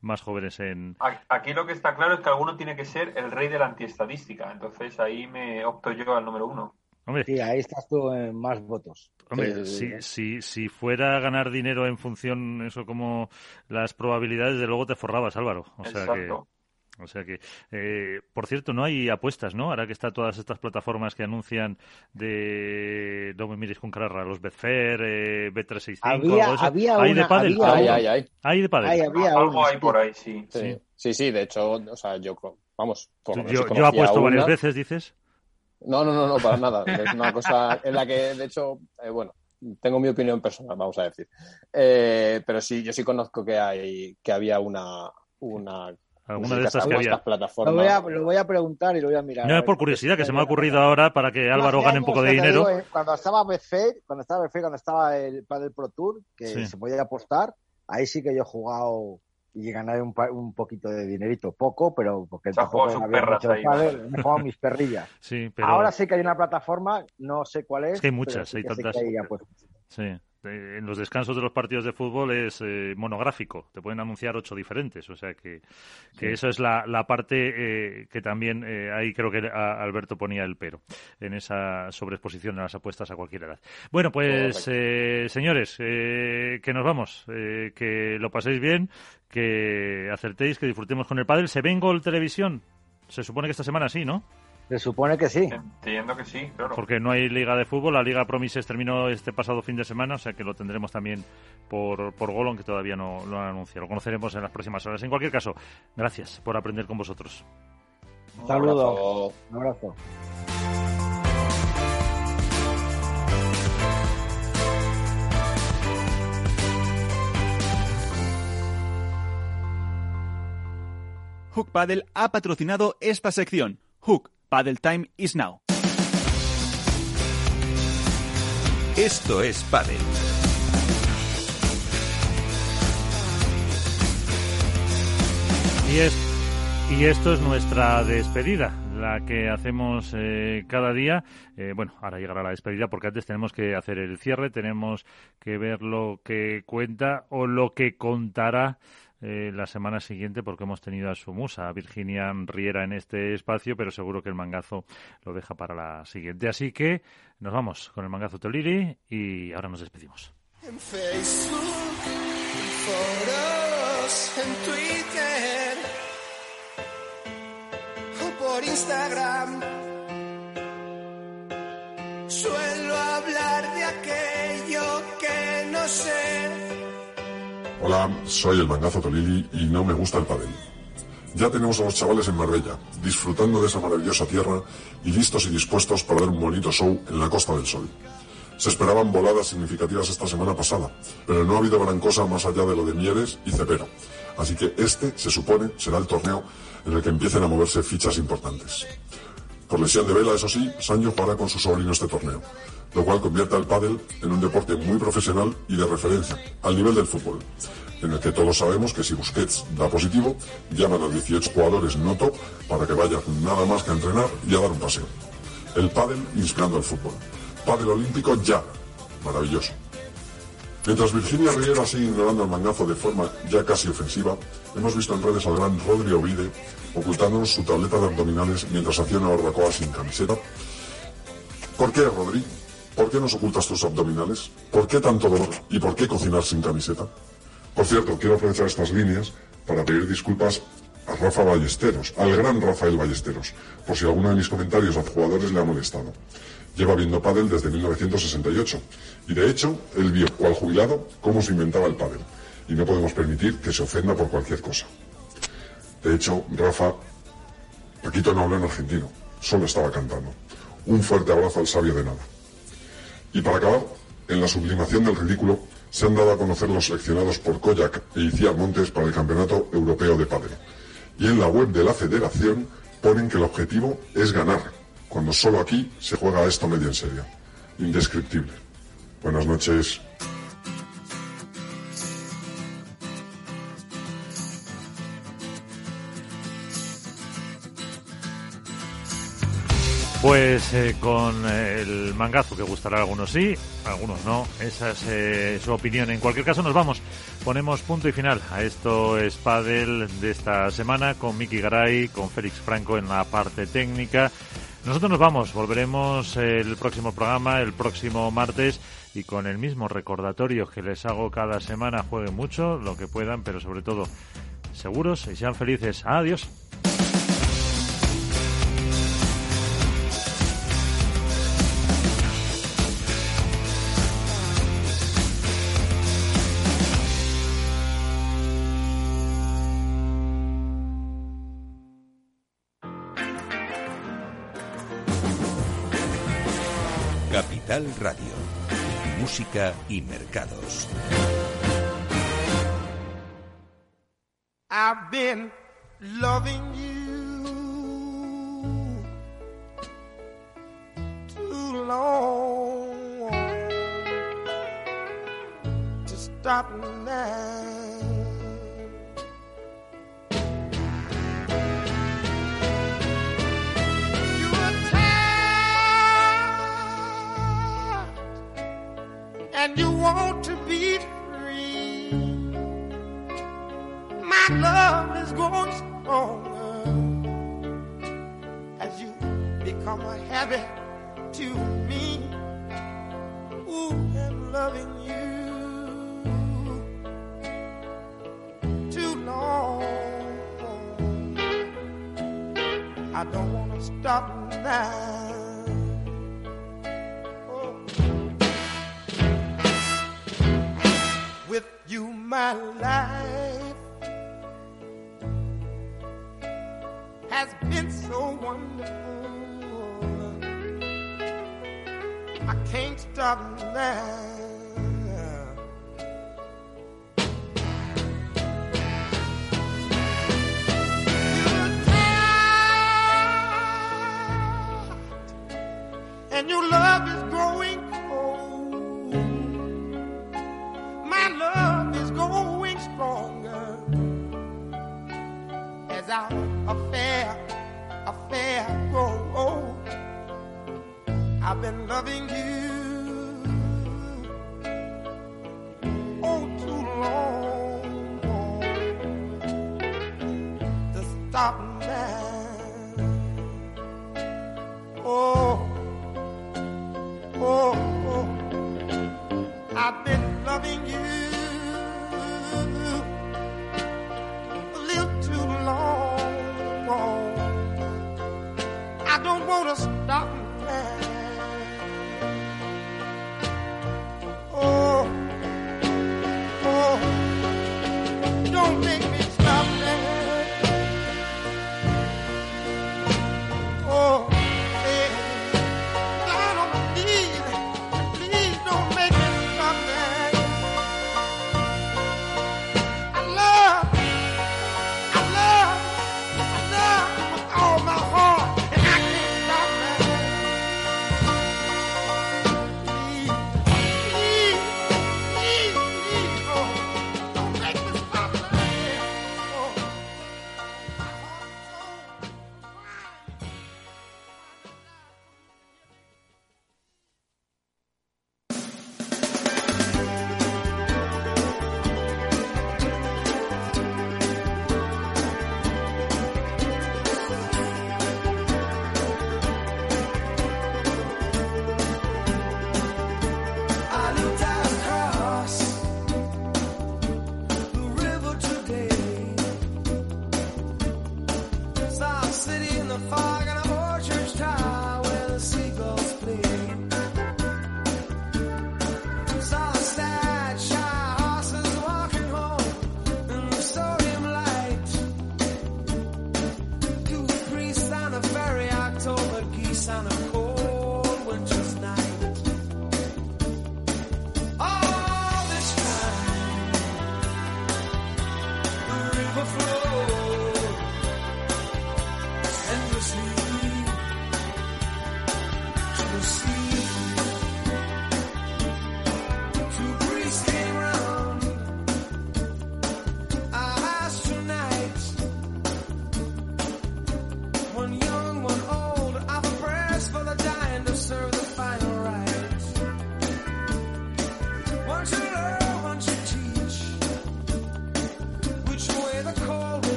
más jóvenes en. Aquí lo que está claro es que alguno tiene que ser el rey de la antiestadística, entonces ahí me opto yo al número uno. Hombre. Sí, ahí estás tú en más votos. Hombre, si, si, si fuera a ganar dinero en función, eso como las probabilidades, de luego te forrabas, Álvaro. O sea que. O sea que, eh, por cierto, no hay apuestas, ¿no? Ahora que están todas estas plataformas que anuncian de, no me mires con carrera, los Betfair, eh, Bet365, había. Había ¿Hay una, de pádel? había Hay, una. hay, hay. ¿Hay de pádel? Hay, había Algo hay por ahí, sí. Sí, sí, sí, de hecho, o sea, yo, vamos, por yo, yo apuesto varias veces, dices. No, no, no, no, para nada. Es una cosa en la que, de hecho, eh, bueno, tengo mi opinión personal, vamos a decir. Eh, pero sí, yo sí conozco que hay, que había una, una Alguna de estas que había. Lo plataformas. voy, a, lo voy a preguntar y lo voy a mirar. No A es por curiosidad, que se me ha ocurrido ahora para que Álvaro gane un poco de dinero. digo, eh, cuando estaba Betfair, cuando estaba Betfair, cuando estaba el Padel Pro Tour, que Sí. se podía apostar, ahí sí que yo he jugado y gané un, pa- un poquito de dinerito, poco, pero porque tampoco sus había mucho ahí. he jugado mis perrillas. Sí, pero Ahora sí que hay una plataforma, no sé cuál es. Es que hay pero muchas, sí hay que sé tantas. que hay apuestas. sí. Eh, En los descansos de los partidos de fútbol es eh, monográfico. Te pueden anunciar ocho diferentes. O sea que, que eso es la, la parte eh, que también eh, ahí creo que a- Alberto ponía el pero en esa sobreexposición de las apuestas a cualquier edad. Bueno, pues eh, señores, eh, que nos vamos. Eh, que lo paséis bien, que acertéis, que disfrutemos con el pádel. ¿Se ve en Gol Televisión? Se supone que esta semana sí, ¿no? Se supone que sí. Entiendo que sí, claro. Porque no hay liga de fútbol. La Liga Promises terminó este pasado fin de semana, o sea que lo tendremos también por, por Gol, aunque todavía no lo han anunciado. Lo conoceremos en las próximas horas. En cualquier caso, gracias por aprender con vosotros. Un Un saludo, abrazo. un abrazo. Hook Paddle ha patrocinado esta sección. Hook Paddle Time is now. Esto es Padel. Y, es, y esto es nuestra despedida, la que hacemos eh, cada día. Eh, bueno, ahora llegará la despedida porque antes tenemos que hacer el cierre, tenemos que ver lo que cuenta o lo que contará eh, la semana siguiente porque hemos tenido a su musa, Virginia Riera, en este espacio, pero seguro que el mangazo lo deja para la siguiente. Así que nos vamos con el mangazo Toliri y ahora nos despedimos. En Facebook, en foros, en Twitter o por Instagram. Suelo hablar de aquello que no sé. Hola, soy el mangazo Tolili y no me gusta el pádel. Ya tenemos a los chavales en Marbella, disfrutando de esa maravillosa tierra y listos y dispuestos para dar un bonito show en la Costa del Sol. Se esperaban voladas significativas esta semana pasada, pero no ha habido gran cosa más allá de lo de Mieres y Cepero. Así que este, se supone, será el torneo en el que empiecen a moverse fichas importantes. Por lesión de vela, eso sí, Sancho jugará con su sobrino este torneo, lo cual convierte al pádel en un deporte muy profesional y de referencia, al nivel del fútbol, en el que todos sabemos que si Busquets da positivo, llaman a 18 jugadores no top para que vayan nada más que a entrenar y a dar un paseo. El pádel inspirando al fútbol. Pádel olímpico ya. Maravilloso. Mientras Virginia Riera sigue ignorando el mangazo de forma ya casi ofensiva, hemos visto en redes al gran Rodri Ovide ocultándonos su tableta de abdominales mientras hacía una barbacoa sin camiseta. ¿Por qué, Rodri? ¿Por qué nos ocultas tus abdominales? ¿Por qué tanto dolor? ¿Y por qué cocinar sin camiseta? Por cierto, quiero aprovechar estas líneas para pedir disculpas a Rafa Ballesteros, al gran Rafael Ballesteros, por si alguno de mis comentarios a jugadores le ha molestado. Lleva viendo pádel desde 1968 y de hecho él vio, cual jubilado, cómo se inventaba el pádel y no podemos permitir que se ofenda por cualquier cosa. De hecho, Rafa, Paquito no habló en argentino, solo estaba cantando. Un fuerte abrazo al sabio de nada. Y para acabar, en la sublimación del ridículo, se han dado a conocer los seleccionados por Koyak e Iciar Montes para el Campeonato Europeo de Padel. Y en la web de la federación ponen que el objetivo es ganar, cuando solo aquí se juega esto medio en serio. Indescriptible. Buenas noches. Pues eh, con el mangazo que gustará a algunos sí, a algunos no. Esa es eh, su opinión. En cualquier caso, nos vamos. Ponemos punto y final a esto es de esta semana con Miki Garay, con Félix Franco en la parte técnica. Nosotros nos vamos, volveremos el próximo programa, el próximo martes, y con el mismo recordatorio que les hago cada semana, jueguen mucho, lo que puedan, pero sobre todo seguros y sean felices. Adiós. Y mercados. I've been loving you too long to stop now. And you want to be free. My love is growing stronger as you become a habit to me. Ooh, I'm loving you too long. I don't want to stop now. You, my life has been so wonderful. I can't stop now. And your love is growing our affair, affair old. I've been loving you oh too long to stop now. Oh, oh, oh. I've been loving you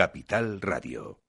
Capital Radio.